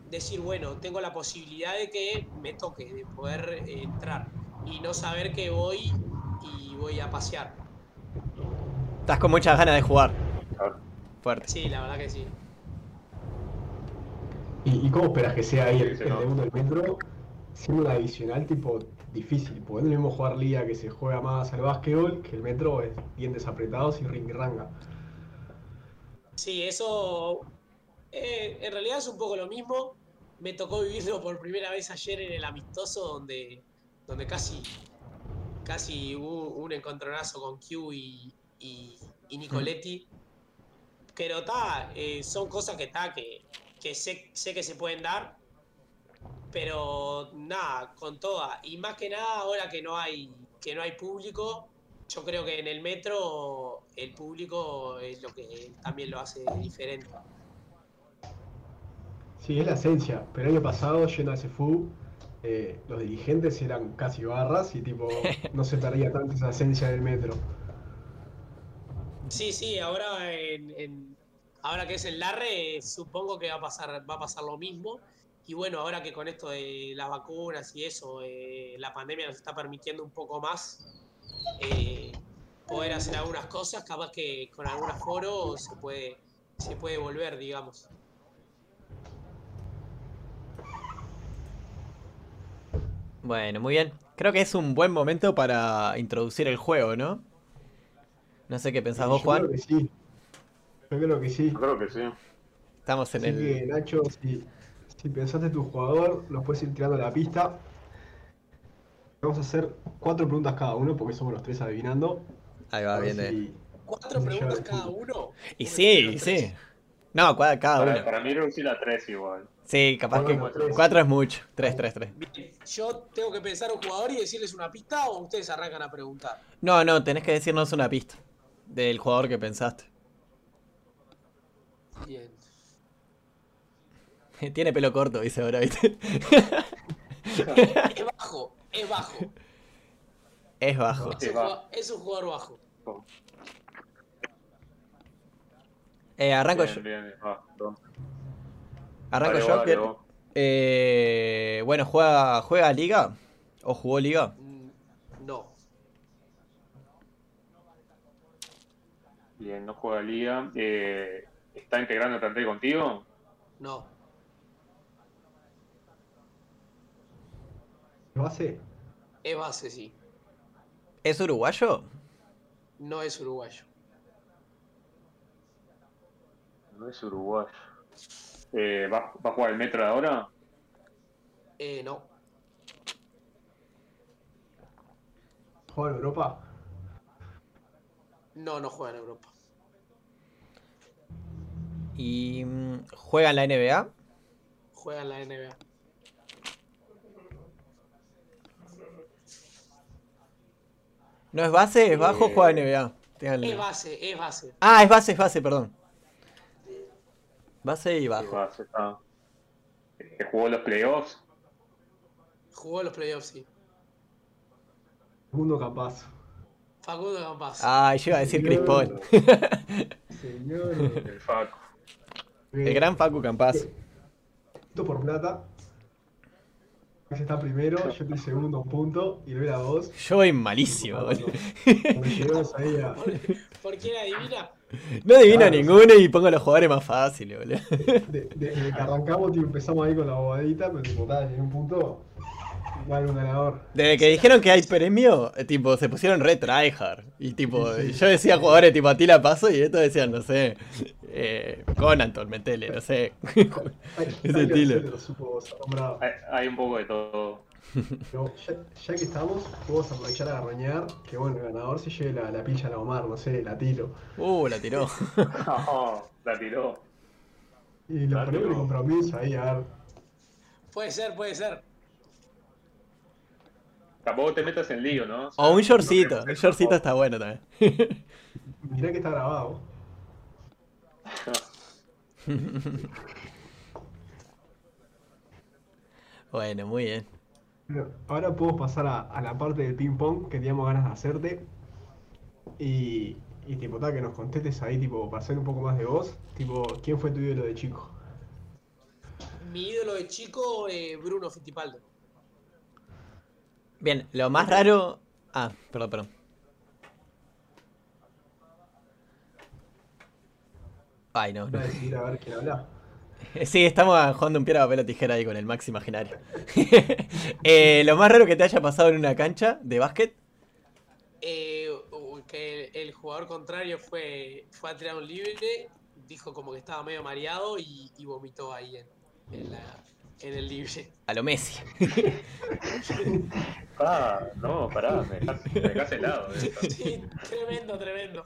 decir, bueno, tengo la posibilidad de que me toque, de poder eh, entrar y no saber que voy y voy a pasear. Estás con muchas ganas de jugar. Fuerte. Sí, la verdad que sí. ¿Y, y cómo esperas que sea ahí Sí, el, se el debut del Metro? Siendo una adicional tipo difícil, porque no es lo mismo jugar liga que se juega más al básquetbol, que el Metro es dientes apretados y ring-ranga. Sí, eso eh, en realidad es un poco lo mismo. Me tocó vivirlo por primera vez ayer en el amistoso donde, donde casi, casi hubo un encontronazo con Q y, Nicoletti. Pero está, son cosas que está, que, que sé, sé que se pueden dar. Pero nada, con toda. Y más que nada, ahora que no hay, que no hay público, yo creo que en el metro el público es lo que también lo hace diferente. Sí, es la esencia, pero el año pasado, yendo a CFU, eh, los dirigentes eran casi barras y tipo <laughs> no se perdía tanto esa esencia del Metro. Sí, sí, ahora en, en- ahora que es el Larre, supongo que va a pasar, va a pasar lo mismo. Y bueno, ahora que con esto de las vacunas y eso, eh, la pandemia nos está permitiendo un poco más eh, poder hacer algunas cosas, capaz que con algún aforo se puede, se puede volver, digamos. Bueno, muy bien. Creo que es un buen momento para introducir el juego, ¿no? No sé qué pensás vos, Yo Juan. creo que sí. Yo creo que sí. Yo creo que sí. Estamos en Así que, el. Nacho, si, si pensaste tu jugador, los puedes ir tirando a la pista. Vamos a hacer cuatro preguntas cada uno, porque somos los tres adivinando. Ahí va, bien. eh. si- Cuatro Sí, preguntas cada uno. Y sí, y sí. No, cada Para, uno. para mí reducir a tres igual. Sí, capaz que tres. cuatro es mucho. Tres, tres, tres. Bien, yo tengo que pensar un jugador y decirles una pista o ustedes arrancan a preguntar. No, no, tenés que decirnos una pista del jugador que pensaste. Bien. <laughs> Tiene pelo corto, dice ahora, ¿viste? Es bajo, es bajo. Es bajo. Es un, jugador, es un jugador bajo. Eh, arranco Bien, yo. bien. Arranco Dale, yo. que-. Eh, bueno, ¿juega, ¿juega Liga? ¿O jugó Liga? Mm, No. Bien, no juega liga. Eh, ¿Está integrando el plantel contigo? No. ¿Base? Es base, sí. ¿Es uruguayo? No es uruguayo. No es uruguayo. Eh, ¿va, ¿Va a jugar el metro ahora? Eh, no. ¿Juega en Europa? No, no juega en Europa. ¿Y mm, juega en la NBA? Juega en la NBA. ¿No es base? ¿Es bajo? Eh, Juega en NBA. Es base, es base. Ah, es base, es base, perdón. Base y bajo. va, se está. Eh, ¿Jugó los playoffs? Jugó los playoffs, sí. Segundo capaz. Facundo Campas. Ah, yo iba a decir Chris Paul. Señor. <laughs> El Facu. El gran Facu Campas. Punto por plata. Max está primero, yo estoy segundo en punto y doy la voz. Yo voy malísimo, boludo. a. <laughs> ¿Por quién adivina? No adivino Claro. ninguno y pongo los jugadores más fáciles, boludo. <laughs> de- desde que arrancamos, tipo, empezamos ahí con la bobadita, pero tipo, tal, en un punto. Va a haber un ganador. Desde que dijeron que hay premio, eh, tipo, se pusieron re tryhard. Y tipo, Sí, sí. yo decía jugadores tipo a ti la paso y estos decían, no sé, eh, Conan, Tormentele, no sé. <laughs> Ese estilo. Hay, hay un poco de todo. Ya, ya que estamos, podemos aprovechar a garroñar que bueno, el ganador se lleve la, la pilla a la Omar, no sé, la tiro. Uh, la tiró. <laughs> No, la tiró. Y lo La ponemos en compromiso ahí, a ver. Puede ser, puede ser. Tampoco te metas en lío, ¿no? O un shortcito. no Un shortcito está bueno también. Mirá que está grabado. <laughs> Bueno, muy bien. Bueno, ahora podemos pasar a, a la parte del ping pong que teníamos ganas de hacerte. Y, y tipo, ta, que nos contestes ahí, tipo, para saber un poco más de vos. Tipo, ¿quién fue tu ídolo de chico? Mi ídolo de chico, eh, Bruno Fittipaldo. Bien, lo más raro. Ah, perdón, perdón. Ay, no, no. A ver quién habla. <laughs> Sí, estamos jugando un piedra, papel o tijera ahí con el Max imaginario. <laughs> Eh, lo más raro que te haya pasado en una cancha de básquet. Eh, que el, el jugador contrario fue, fue a tirar un libre, dijo como que estaba medio mareado y, y vomitó ahí en, en, la- en el libre. A lo Messi. <laughs> Ah, no, pará, me helado. eh. Sí, tremendo, tremendo.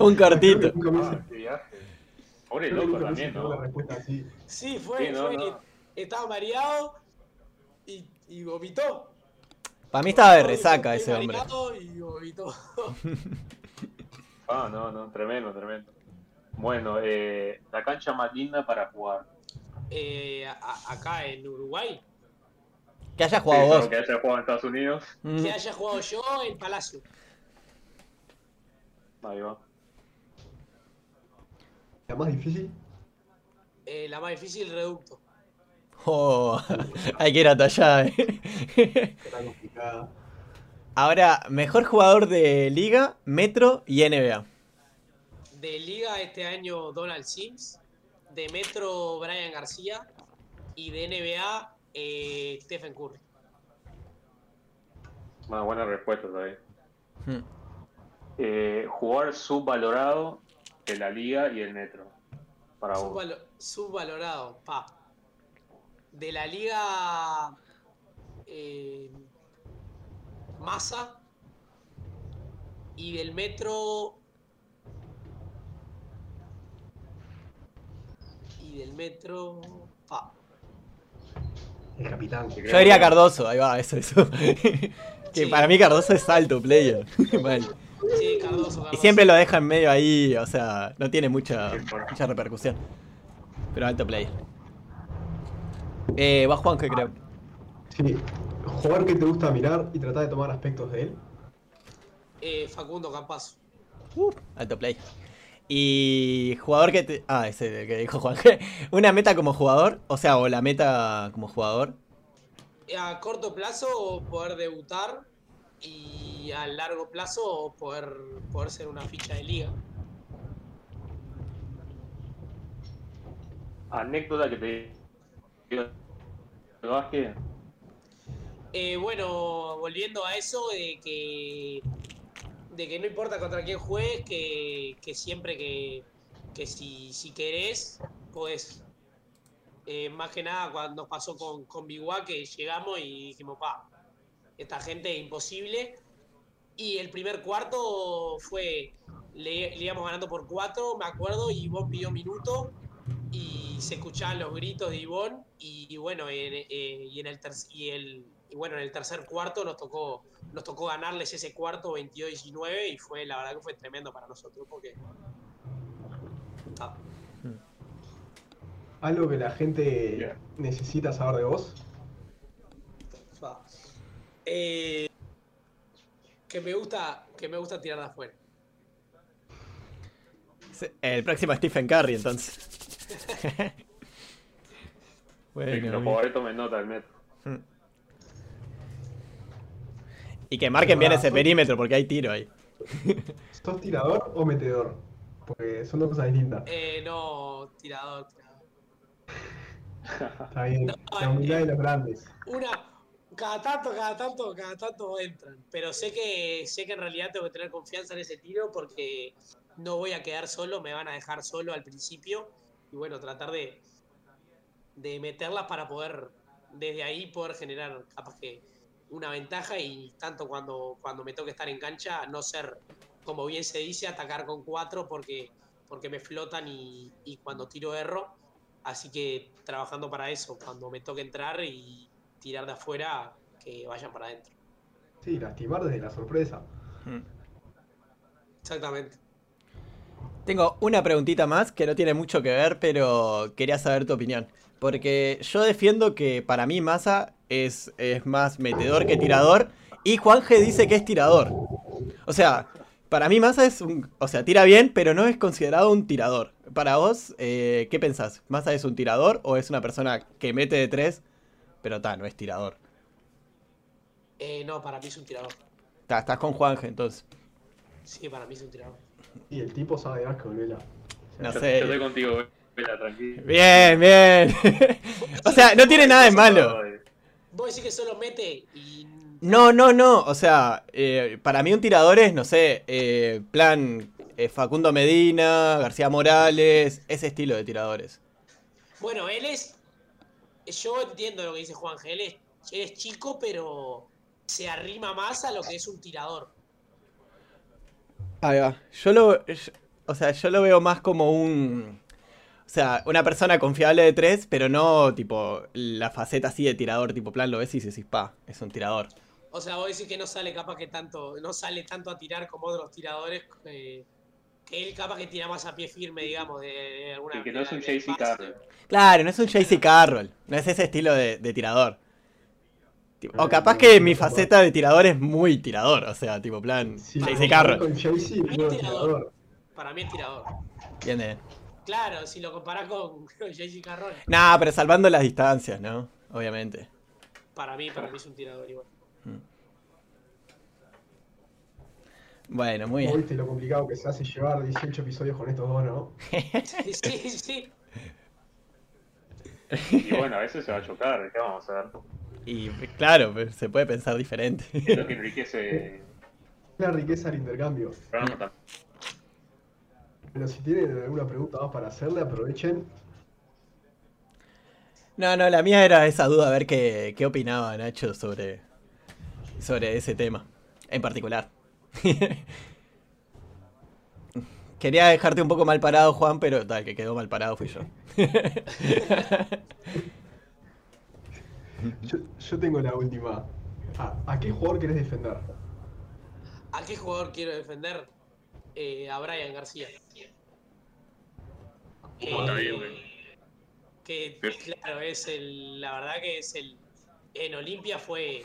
Un cortito. Ah, hice- qué viaje. Pobre que loco también, ¿no? Sí, fue, Sí, no, fue, no. estaba mareado y, y vomitó. Para mí estaba de resaca "Estoy ese hombre. mareado Y vomitó. Ah, no, no, tremendo, tremendo. Bueno, eh, la cancha más linda para jugar. Eh, a- acá en Uruguay, Que haya Sí, jugado solo vos. que haya jugado en Estados Unidos. Mm, que haya jugado yo en Palacio. Ahí va. La más difícil, Eh, la más difícil, reducto. oh, <laughs> hay que ir hasta allá, eh. complicada. Ahora, mejor jugador de Liga, Metro y NBA. De Liga este año Donald Sims. De Metro Brian García. Y de NBA eh, Stephen Curry. Una buena respuesta ahí. Mm. Eh, jugador subvalorado de la liga y el metro. Para vos. Subvalo- subvalorado, pa. De la Liga eh, Massa. Y del Metro. Y del Metro. Pa. El capitán. Yo diría que- Cardoso, ahí va, eso, eso. <laughs> que Sí. para mí Cardoso es alto player. <laughs> Mal. Sí, Cardoso, Y siempre lo dejan medio ahí, o sea, no tiene mucha, mucha repercusión. Pero alto player. Eh, va Juan, que creo. Sí, jugador que te gusta mirar y tratar de tomar aspectos de él. Eh, Facundo Campazo. Uh, alto player. Y jugador que te... Ah, ese es el que dijo Juan. <laughs> Una meta como jugador, o sea, o la meta como jugador. A corto plazo poder debutar y a largo plazo poder, poder ser una ficha de liga. Anécdota que te. Eh, bueno, volviendo a eso de que de que no importa contra quién juegues, que, que siempre que, que si, si querés, podés. Eh, más que nada cuando nos pasó con, con Biguá que llegamos y dijimos, pa, esta gente es imposible. Y el primer cuarto fue, le, le íbamos ganando por cuatro, me acuerdo, y Ivonne pidió minuto y se escuchaban los gritos de Ivonne y, y bueno, en, eh, y en el y el y bueno, en el tercer cuarto nos tocó nos tocó ganarles ese cuarto 22-19 y fue la verdad que fue tremendo para nosotros porque ah, Algo que la gente necesita saber de vos. Eh, que me gusta que me gusta tirar de afuera. El próximo es Stephen Curry, entonces. <laughs> Bueno, jugadores tomen nota del metro. y que marquen bien Ah, ese perímetro, porque hay tiro ahí. <laughs> ¿Sos tirador o metedor? Porque son dos cosas distintas. Eh, no, tirador, tirador. Está bien. No, La humildad eh, de los grandes. Una, cada tanto, cada tanto, cada tanto entran. Pero sé que, sé que en realidad tengo que tener confianza en ese tiro porque no voy a quedar solo, me van a dejar solo al principio. Y bueno, tratar de, de meterlas para poder desde ahí poder generar capaz que una ventaja y tanto cuando, cuando me toque estar en cancha, no ser, como bien se dice, atacar con cuatro porque, porque me flotan y, y cuando tiro erro. Así que trabajando para eso, cuando me toque entrar y tirar de afuera, que vayan para adentro. Sí, lastimar desde la sorpresa. Mm. Exactamente. Tengo una preguntita más que no tiene mucho que ver, pero quería saber tu opinión. Porque yo defiendo que para mí Massa es, es más metedor que tirador. Y Juanje dice que es tirador. O sea, para mí Massa es un... O sea, tira bien, pero no es considerado un tirador. Para vos, eh, ¿qué pensás? ¿Massa es un tirador o es una persona que mete de tres, pero ta, no es tirador? Eh, no, para mí es un tirador. Ta, estás con Juanje entonces. Sí, para mí es un tirador. Y el tipo sabe de asco, Vela. No yo, sé. yo estoy contigo, Vela, tranquilo. Bien, bien. <laughs> o sea, no tiene nada de malo. Vos decís que solo mete y. No, no, no. O sea, eh, para mí un tirador es, no sé, eh, plan eh, Facundo Medina, García Morales, ese estilo de tiradores. Bueno, él es. Yo entiendo lo que dice Juan Él es, él es chico, pero se arrima más a lo que es un tirador. Ahí va. Yo lo, yo- o sea, yo lo veo más como un, o sea, una persona confiable de tres, pero no tipo la faceta así de tirador, tipo plan lo ves y decís, pa, es un tirador. O sea, vos decís que no sale capaz que tanto. No sale tanto a tirar como otros tiradores. eh, que él capaz que tira más a pie firme, digamos, de, de alguna Y que no es un JC. Carroll. Claro, no es un JC Carroll, no es ese estilo de, de tirador. O capaz que mi faceta de tirador es muy tirador, o sea, tipo plan Sí, JC Carroll. Con Para mí no, es tirador. tirador. Para mí es tirador. ¿Entiendes? Claro, si lo comparás con <laughs> JC Carroll, Nah, pero salvando las distancias, ¿no? Obviamente. para mí, para mí es un tirador igual. Bueno, muy ¿Vos bien. viste lo complicado que se hace llevar 18 episodios con estos dos, no? Sí, sí, sí. Y bueno, a veces se va a chocar, ¿qué vamos a hacer? Y claro, se puede pensar diferente. Es lo que enriquece La riqueza del intercambio. Pero si tienen alguna pregunta más para hacerle, aprovechen. No, no, la mía era esa duda, a ver qué, qué opinaba Nacho sobre, sobre ese tema, en particular. <laughs> Quería dejarte un poco mal parado, Juan, pero tal, que quedó mal parado fui yo. <laughs> Yo, yo tengo la última. ¿A, a qué jugador querés defender? ¿A qué jugador quiero defender? Eh, a Brian García. Está bien, güey. que claro, es el, la verdad que es el, en Olimpia fue,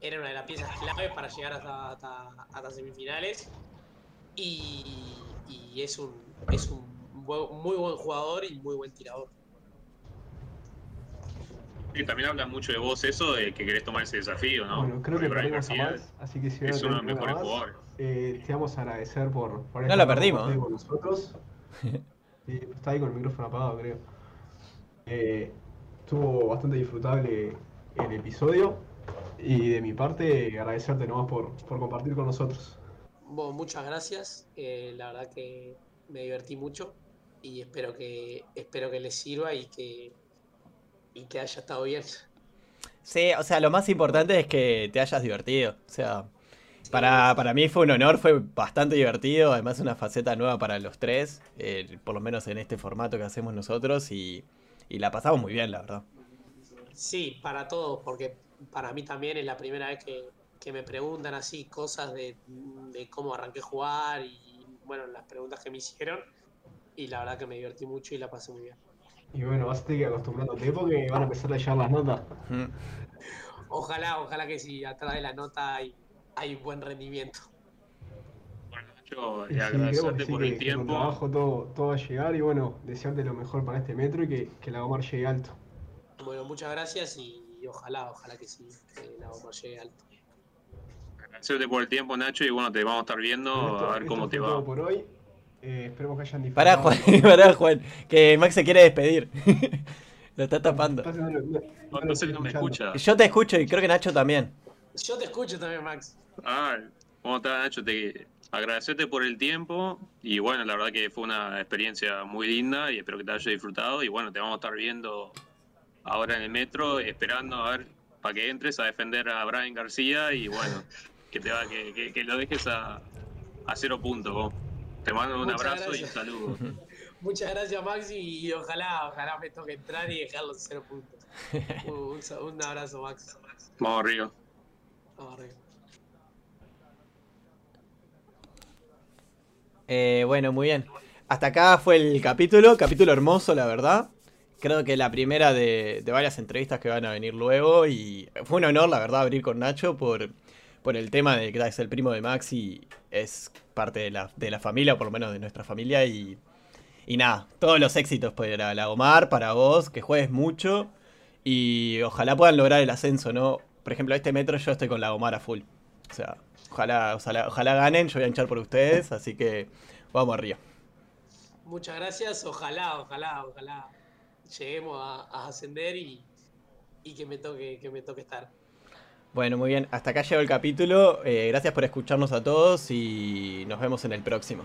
era una de las piezas clave para llegar hasta, hasta, hasta semifinales y, y es un, es un buen- muy buen jugador y muy buen tirador. Y también habla mucho de vos eso, de que querés tomar ese desafío, ¿no? Bueno, creo que Porque perdimos a Max, así que si es uno de los mejores más, jugadores. eh, te vamos a agradecer por, por No con perdimos. con nosotros. <laughs> Está ahí con el micrófono apagado, creo. Eh, estuvo bastante disfrutable el episodio. Y de mi parte, agradecerte nomás por, por compartir con nosotros. Bueno, muchas gracias, eh, la verdad que me divertí mucho y espero que, espero que les sirva y que, y que haya estado bien. Sí, o sea, lo más importante es que te hayas divertido. O sea, para, para mí fue un honor, fue bastante divertido. Además, una faceta nueva para los tres, eh, por lo menos en este formato que hacemos nosotros. Y, y la pasamos muy bien, la verdad. Sí, para todos, porque para mí también es la primera vez que, que me preguntan así cosas de, de cómo arranqué a jugar y bueno, las preguntas que me hicieron. Y la verdad que me divertí mucho y la pasé muy bien. Y bueno, vas a tener que acostumbrándote porque van a empezar a llegar las notas. Mm. Ojalá, ojalá que si atrás de la nota hay, hay buen rendimiento. Bueno, Nacho, Y eh, sí, creo que agradecerte sí, por el que con tiempo. trabajo todo, todo va a llegar y bueno, desearte lo mejor para este metro y que, que la Gomar llegue alto. Bueno, muchas gracias y, ojalá, ojalá que sí, que la bomba llegue alto. Agradecerte por el tiempo, Nacho, y bueno, te vamos a estar viendo Esto- a ver cómo te todo va. por hoy. Eh, esperemos que hayan Pará, disfrutado. Juan, <laughs> pará, Juan, que Max se quiere despedir. <laughs> lo está tapando. No, sé, estoy no me escucha. Yo te escucho y creo que Nacho también. Yo te escucho también, Max. Ah, ¿cómo estás, Nacho? Te agradecerte por el tiempo y bueno, la verdad que fue una experiencia muy linda y espero que te hayas disfrutado y bueno, te vamos a estar viendo ahora en el metro, esperando a ver para que entres a defender a Brian García y bueno, <laughs> que te va, que, que, lo dejes a, a cero puntos. Te mando un abrazo y un saludo. <laughs> Muchas gracias, Maxi, y ojalá, ojalá me toque entrar y dejarlo en cero puntos. <laughs> un, un, abrazo, Max. Vamos arriba. Vamos arriba. Eh, bueno, muy bien. Hasta acá fue el capítulo, capítulo hermoso, la verdad. Creo que la primera de, varias entrevistas que van a venir luego. Y fue un honor, la verdad, abrir con Nacho por, por el tema de que es el primo de Max y es parte de la, familia, o por lo menos de nuestra familia. Y, nada, todos los éxitos para la Omar, para vos, que juegues mucho. Y ojalá puedan lograr el ascenso, ¿no? Por ejemplo, este metro yo estoy con la Omar a full. O sea, Ojalá, ojalá, ganen, yo voy a hinchar por ustedes, así que vamos arriba. Muchas gracias, ojalá, ojalá, ojalá lleguemos a, ascender y, que me toque, que me toque estar. Bueno, muy bien, hasta acá llegó el capítulo. Eh, gracias por escucharnos a todos y nos vemos en el próximo.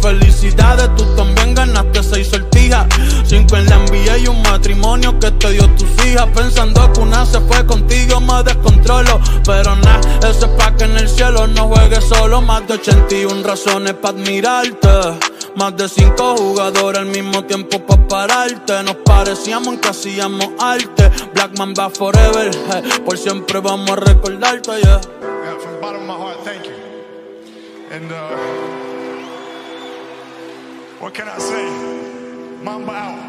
Felicidades, tú también ganaste seis sortijas. Cinco en la envía y un matrimonio que te dio tus hijas. Pensando que una se fue contigo me descontrolo. Pero nada, eso es pa' que en el cielo no juegues solo. Más de 81 razones pa' admirarte. Más de 5 jugadores al mismo tiempo pa' pararte. Nos parecíamos en que hacíamos arte. Blackman va forever, por siempre vamos a recordarte, yeah, From the bottom of my heart, thank you. And uh, what can I say? Mamba out